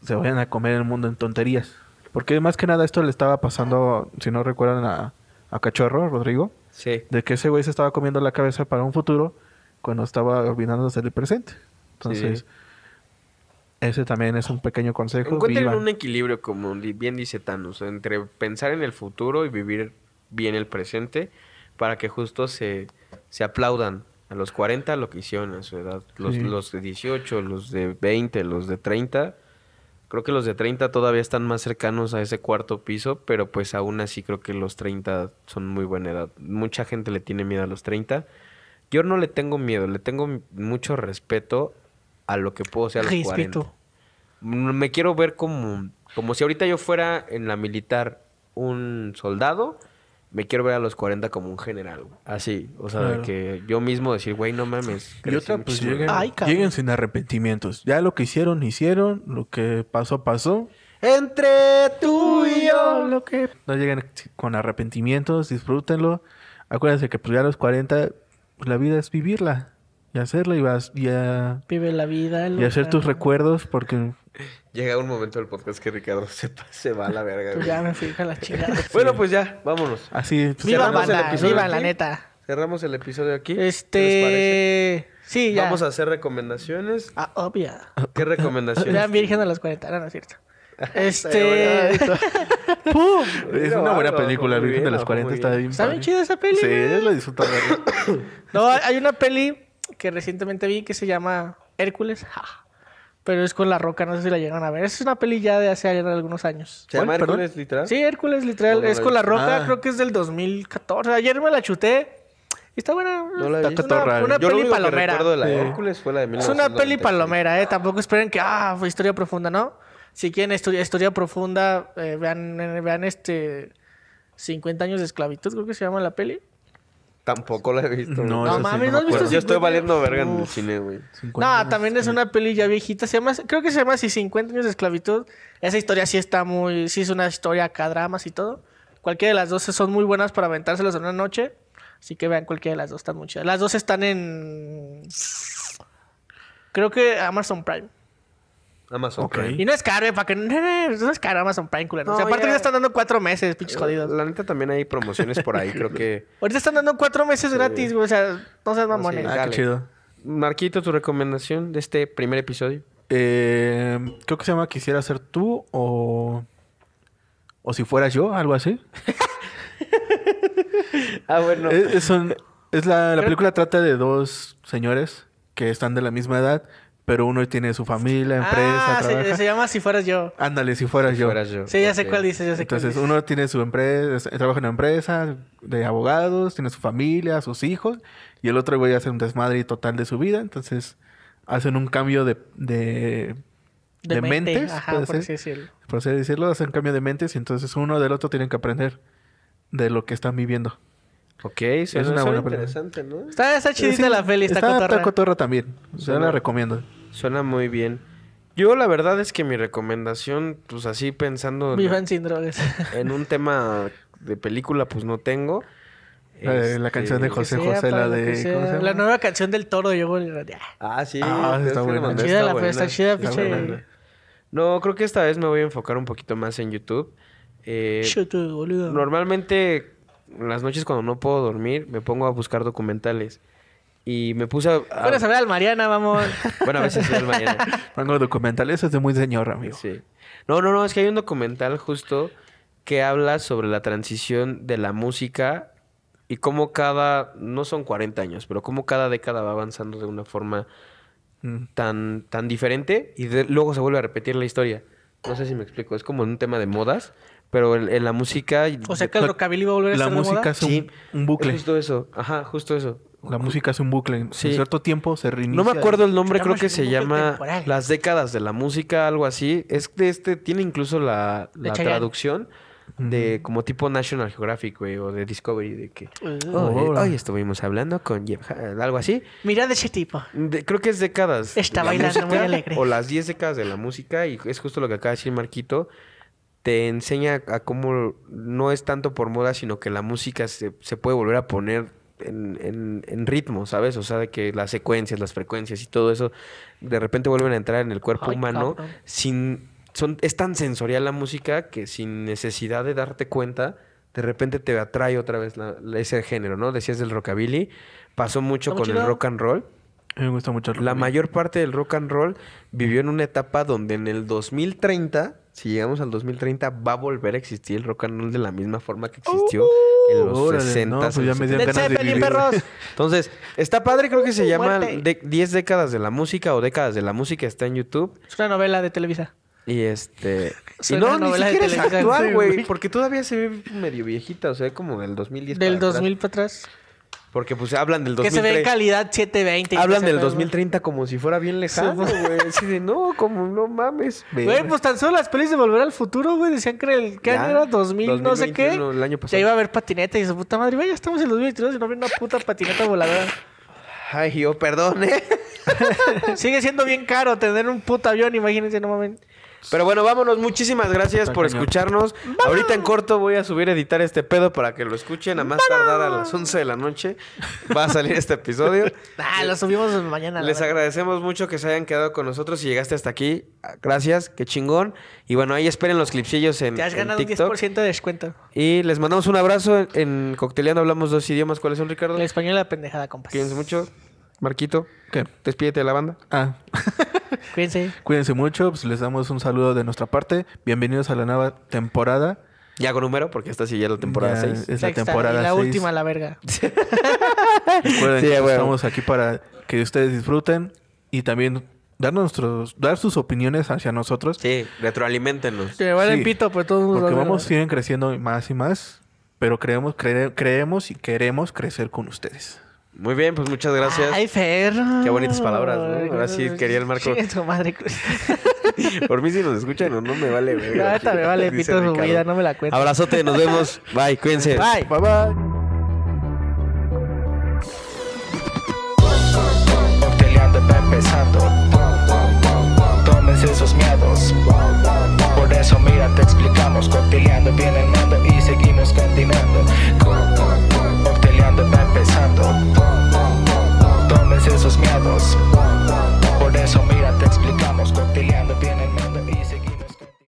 [SPEAKER 3] se vayan a comer el mundo en tonterías. Porque más que nada esto le estaba pasando, si no recuerdan, a, a Cachorro, Rodrigo,
[SPEAKER 4] sí.
[SPEAKER 3] de que ese güey se estaba comiendo la cabeza para un futuro cuando estaba olvidándose del presente. Entonces,
[SPEAKER 4] Sí.
[SPEAKER 3] ese también es un pequeño consejo.
[SPEAKER 4] Encuentren
[SPEAKER 3] vivan.
[SPEAKER 4] un equilibrio, como bien dice Thanos, entre pensar en el futuro y vivir bien el presente para que justo se, se aplaudan a los 40 lo que hicieron a su edad. Los,
[SPEAKER 3] Sí.
[SPEAKER 4] los de 18, los de 20, los de 30. Creo que los de 30 todavía están más cercanos a ese cuarto piso, pero pues aún así creo que los 30 son muy buena edad. Mucha gente le tiene miedo a los 30. Yo no le tengo miedo, le tengo mucho respeto a lo que puedo ser a los 40.
[SPEAKER 1] Respeto.
[SPEAKER 4] Mm, Me quiero ver como, como si ahorita yo fuera en la militar un soldado, me quiero ver a los 40 como un general. güey. Así, o sea, de
[SPEAKER 3] Claro.
[SPEAKER 4] que yo mismo decir, güey, no mames.
[SPEAKER 3] Y otra, pues
[SPEAKER 4] muchísimo".
[SPEAKER 3] lleguen,
[SPEAKER 1] Ay,
[SPEAKER 3] lleguen sin arrepentimientos. Ya lo que hicieron, hicieron. Lo que pasó, pasó.
[SPEAKER 4] Entre tú y yo.
[SPEAKER 1] Lo que...
[SPEAKER 3] No lleguen con arrepentimientos, disfrútenlo. Acuérdense que pues ya a los 40, pues, la vida es vivirla. Y hacerla y, vas, y, a-
[SPEAKER 1] Vive la vida.
[SPEAKER 3] y hacer tus recuerdos porque...
[SPEAKER 4] Llega un momento del podcast que Ricardo (laughs) se, va a la verga.
[SPEAKER 1] Pues
[SPEAKER 4] güey.
[SPEAKER 1] ya me fui a la chingada. (laughs)
[SPEAKER 4] Bueno, pues ya, vámonos.
[SPEAKER 3] Así... pues,
[SPEAKER 1] Viva
[SPEAKER 4] cerramos el
[SPEAKER 1] banda,
[SPEAKER 4] episodio
[SPEAKER 1] viva
[SPEAKER 4] aquí.
[SPEAKER 1] la neta.
[SPEAKER 4] Cerramos el episodio aquí. ¿Qué les parece?
[SPEAKER 1] Este... Sí, ya.
[SPEAKER 4] Vamos a hacer recomendaciones.
[SPEAKER 1] Ah, obvia.
[SPEAKER 4] ¿Qué recomendaciones?
[SPEAKER 1] Vean Virgen a los 40, no, no es cierto. (laughs) Este... ¡Pum!
[SPEAKER 3] Es una buena película,
[SPEAKER 4] bien,
[SPEAKER 3] Virgen de los
[SPEAKER 4] muy
[SPEAKER 3] 40 está
[SPEAKER 4] bien.
[SPEAKER 1] Está bien chida esa peli.
[SPEAKER 3] Sí,
[SPEAKER 1] güey.
[SPEAKER 3] lo disfruto. (coughs)
[SPEAKER 1] No, hay una peli que recientemente vi que se llama Hércules. ja, Pero es con La Roca, no sé si la llegan a ver. Es una peli ya de hace algunos años.
[SPEAKER 4] ¿Se llama. Hércules, literal?
[SPEAKER 1] Sí, Hércules, literal.
[SPEAKER 4] No,
[SPEAKER 1] es con La. Roca,
[SPEAKER 3] Ah.
[SPEAKER 1] creo que es del 2014. Ayer me la chuté. Y está buena.
[SPEAKER 4] No la he
[SPEAKER 1] Es
[SPEAKER 4] visto.
[SPEAKER 1] una, una
[SPEAKER 4] Yo
[SPEAKER 1] peli palomera.
[SPEAKER 4] recuerdo de la
[SPEAKER 3] Sí.
[SPEAKER 4] Hércules fue la de
[SPEAKER 1] Es una peli
[SPEAKER 4] 1996.
[SPEAKER 1] palomera, ¿eh? Tampoco esperen que, ah, fue historia profunda, ¿no? Si quieren historia, historia profunda, eh, vean, eh, vean este 50 años de esclavitud, creo que se llama la peli.
[SPEAKER 4] Tampoco la he visto.
[SPEAKER 3] No,
[SPEAKER 1] No mames,
[SPEAKER 3] me
[SPEAKER 1] ¿no has visto.
[SPEAKER 4] Yo estoy
[SPEAKER 1] 50?
[SPEAKER 4] valiendo verga en el cine, güey.
[SPEAKER 3] 50
[SPEAKER 1] No, también es una peli ya viejita. Se llama, creo que se llama así 50 años de esclavitud. Esa historia sí está muy... Sí es una historia acá, dramas y todo. Cualquiera de las dos son muy buenas para aventárselas en una noche. Así que vean cualquiera de las dos, están muy chidas. Las dos están en... Creo que Amazon Prime.
[SPEAKER 4] Amazon. Prime.
[SPEAKER 1] Y no es caro, ¿eh? Para que... (laughs) No es caro Amazon Prime, culero. o sea,
[SPEAKER 4] No,
[SPEAKER 1] aparte
[SPEAKER 4] ya-
[SPEAKER 1] ya están dando cuatro meses, pinches jodidos.
[SPEAKER 4] La neta también hay promociones por ahí, creo que... (laughs)
[SPEAKER 1] Ahorita están dando cuatro meses gratis, güey. O sea, no seas mamones.
[SPEAKER 4] sí.
[SPEAKER 3] Ah,
[SPEAKER 4] Dale.
[SPEAKER 3] qué chido.
[SPEAKER 4] Marquito, tu recomendación de este primer episodio.
[SPEAKER 3] Eh, creo que se llama Quisiera ser tú o... O si fueras yo, algo así. (laughs)
[SPEAKER 4] Ah, bueno.
[SPEAKER 3] Es, es un- es la, la película trata de dos señores que están de la misma edad, pero uno tiene su familia, empresa,
[SPEAKER 1] ah, se,
[SPEAKER 3] trabaja.
[SPEAKER 1] se llama Si Fueras Yo.
[SPEAKER 3] Ándale, si fueras yo.
[SPEAKER 4] Fueras yo.
[SPEAKER 1] Sí, ya sé cuál dices, ya sé cuál
[SPEAKER 3] Entonces
[SPEAKER 1] dices.
[SPEAKER 3] uno tiene su empresa, trabaja en una empresa de abogados, tiene su familia, sus hijos, y el otro güey hace un desmadre total de su vida. Entonces hacen un cambio de, de, de
[SPEAKER 1] mente,
[SPEAKER 3] mentes,
[SPEAKER 1] Ajá,
[SPEAKER 3] puede
[SPEAKER 1] por
[SPEAKER 3] ser.
[SPEAKER 1] así decirlo.
[SPEAKER 3] por así decirlo, hacen un cambio de mentes y entonces uno del otro tienen que aprender de lo que están viviendo.
[SPEAKER 4] Ok, suena,
[SPEAKER 3] Es una buena película.
[SPEAKER 4] interesante, ¿no?
[SPEAKER 1] Está, está chidita
[SPEAKER 3] Sí,
[SPEAKER 1] la peli, está,
[SPEAKER 3] está,
[SPEAKER 1] cotorra.
[SPEAKER 3] cotorra también. O sea,
[SPEAKER 4] Suena-
[SPEAKER 3] la recomiendo.
[SPEAKER 4] Suena muy bien. Yo la verdad es que mi recomendación, pues así pensando en,
[SPEAKER 1] Vivan sin drogas. (laughs)
[SPEAKER 4] en un tema de película, pues no tengo.
[SPEAKER 3] La, de- la
[SPEAKER 4] Este,
[SPEAKER 3] canción de José
[SPEAKER 1] sea
[SPEAKER 3] José, la de...
[SPEAKER 1] La nueva canción del toro el...
[SPEAKER 4] Ah, sí.
[SPEAKER 3] Ah,
[SPEAKER 4] es
[SPEAKER 3] está
[SPEAKER 4] que
[SPEAKER 3] buena.
[SPEAKER 1] Está chida la
[SPEAKER 4] buena.
[SPEAKER 1] está chida,
[SPEAKER 3] Está buena.
[SPEAKER 4] No, creo que esta vez me voy a enfocar un poquito más en YouTube. Eh,
[SPEAKER 1] Chute, boludo.
[SPEAKER 4] normalmente, en las noches cuando no puedo dormir, me pongo a buscar documentales. Y me puse a... a-
[SPEAKER 1] Fueras a ver al Mariana, vamos.
[SPEAKER 4] bueno, a veces el mañana.
[SPEAKER 3] Pongo (laughs) documental, eso es de muy señor, amigo.
[SPEAKER 4] Sí. No, no, no, es que hay un documental justo que habla sobre la transición de la música y cómo cada, no son 40 años, pero cómo cada década va avanzando de una forma
[SPEAKER 3] Mm.
[SPEAKER 4] tan, tan diferente y de- luego se vuelve a repetir la historia. No sé si me explico, es como un tema de modas, pero en, en la música...
[SPEAKER 1] O sea que el rockabilly va a volver a
[SPEAKER 3] La
[SPEAKER 1] estar de moda.
[SPEAKER 3] música es un,
[SPEAKER 4] Sí,
[SPEAKER 3] un bucle.
[SPEAKER 4] Es justo eso, ajá, justo eso.
[SPEAKER 3] La música es un bucle. En
[SPEAKER 4] Sí.
[SPEAKER 3] cierto tiempo se reinicia.
[SPEAKER 4] No me acuerdo el nombre, creo que se llama
[SPEAKER 1] temporal.
[SPEAKER 4] Las décadas de la música, algo así. Es de este, tiene incluso la, la traducción de como tipo National Geographic, güey, o de Discovery, de que
[SPEAKER 1] Uh,
[SPEAKER 4] "Oh, eh, hoy estuvimos hablando con Jeff algo así.
[SPEAKER 1] Mira de ese tipo.
[SPEAKER 4] De- creo que es décadas.
[SPEAKER 1] Está bailando muy alegre.
[SPEAKER 4] O las 10 décadas de la música, y es justo lo que acaba de decir Marquito. Te enseña a cómo no es tanto por moda, sino que la música se, se puede volver a poner en, en- en ritmo, ¿sabes? O sea, de que las secuencias, las frecuencias y todo eso de repente vuelven a entrar en el cuerpo
[SPEAKER 1] Ay,
[SPEAKER 4] humano
[SPEAKER 1] cabrón.
[SPEAKER 4] sin son es tan sensorial la música que sin necesidad de darte cuenta de repente te atrae otra vez la- la- ese género, ¿no? Decías del rockabilly, pasó mucho con el rock and roll.
[SPEAKER 3] A mí me gusta mucho el
[SPEAKER 4] La
[SPEAKER 3] rockabilly.
[SPEAKER 4] mayor parte del rock and roll vivió en una etapa donde en el 2030, si llegamos al 2030, va a volver a existir el rock and roll de la misma forma que existió en los
[SPEAKER 3] Órale,
[SPEAKER 4] 60.
[SPEAKER 3] no, pues ya me ganas de vivir.
[SPEAKER 1] perros.
[SPEAKER 4] Entonces, está padre, creo que se llama de- 10 décadas de la música o décadas de la música, está en YouTube.
[SPEAKER 1] Es una novela de Televisa.
[SPEAKER 4] Y este. (laughs) Y no, ni siquiera es actual, güey. Porque todavía se ve medio viejita, o sea, como del 2010.
[SPEAKER 1] Del
[SPEAKER 4] para atrás.
[SPEAKER 1] 2000 para atrás.
[SPEAKER 4] Porque pues hablan del
[SPEAKER 1] Que se ve en
[SPEAKER 4] 2030.
[SPEAKER 1] calidad 720. y
[SPEAKER 4] Hablan del
[SPEAKER 1] pedo.
[SPEAKER 4] 2030 como si fuera bien lejano, güey. Así de, no, como no mames.
[SPEAKER 1] Güey, pues tan solo las pelis de Volver al Futuro, güey. Decían que el ¿qué
[SPEAKER 4] Ya,
[SPEAKER 1] año era 2000, no sé qué.
[SPEAKER 4] 2021, el año pasado.
[SPEAKER 1] Ya iba a haber patineta y su puta madre. Güey, ya estamos en 2022 y no había una puta patineta voladora.
[SPEAKER 4] Ay, yo, perdón, ¿eh? (laughs)
[SPEAKER 1] Sigue siendo bien caro tener un puto avión, imagínense, no mames.
[SPEAKER 4] Pero bueno, vámonos. Muchísimas gracias
[SPEAKER 3] Está
[SPEAKER 4] por
[SPEAKER 3] cañón.
[SPEAKER 4] escucharnos. Ahorita en corto voy a subir a editar este pedo para que lo escuchen. A más tardar a las 11 de la noche va a salir este episodio. (laughs)
[SPEAKER 1] Ah, lo subimos mañana. la
[SPEAKER 4] Les agradecemos mucho que se hayan quedado con nosotros. Si llegaste hasta aquí, gracias, qué chingón. Y bueno, ahí esperen los clipsillos en,
[SPEAKER 1] Te has
[SPEAKER 4] en
[SPEAKER 1] ganado un
[SPEAKER 4] TikTok.
[SPEAKER 1] 10% de descuento.
[SPEAKER 4] Y les mandamos un abrazo. En, en Cocteleando hablamos dos idiomas. ¿Cuáles son, Ricardo?
[SPEAKER 1] El español la pendejada, compas.
[SPEAKER 4] Cuídense mucho. Marquito,
[SPEAKER 3] ¿Qué?
[SPEAKER 4] despídete de la banda.
[SPEAKER 3] Ah, (laughs) (laughs)
[SPEAKER 1] Cuídense.
[SPEAKER 3] cuídense mucho. Pues les damos un saludo de nuestra parte. Bienvenidos a la nueva temporada.
[SPEAKER 4] Ya con número, porque esta sí ya es la temporada
[SPEAKER 3] Ya
[SPEAKER 4] 6.
[SPEAKER 3] Es la
[SPEAKER 1] Sexta,
[SPEAKER 3] temporada
[SPEAKER 1] y la
[SPEAKER 3] seis.
[SPEAKER 1] última, la verga. (laughs)
[SPEAKER 3] Recuerden
[SPEAKER 4] Sí,
[SPEAKER 3] que estamos aquí para que ustedes disfruten y también dar nuestros, dar sus opiniones hacia nosotros.
[SPEAKER 4] Sí,
[SPEAKER 1] me vale
[SPEAKER 3] Sí,
[SPEAKER 1] el pito, pues todos nos
[SPEAKER 3] Porque vamos siguen creciendo más y más, pero creemos, cre- creemos y queremos crecer con ustedes.
[SPEAKER 4] Muy bien, pues muchas gracias.
[SPEAKER 1] Ay, Fer.
[SPEAKER 4] Qué bonitas palabras, ¿no? Ahora sí quería el Marco.
[SPEAKER 1] Chingue su madre. (laughs)
[SPEAKER 4] Por mí si nos escuchan o no me vale. Verga.
[SPEAKER 1] me vale pito su vida, no me la cuento.
[SPEAKER 4] Abrazote, nos vemos. Bye, cuídense.
[SPEAKER 1] Bye.
[SPEAKER 3] Bye bye.
[SPEAKER 5] Cocteleando va empezando. Tómense esos miedos. Por eso mira, te explicamos. Cocteleando viene el mando y seguimos continuando
[SPEAKER 2] miedo, esos miedos. Por eso mira, te explicamos, cotilleando tienen miedo.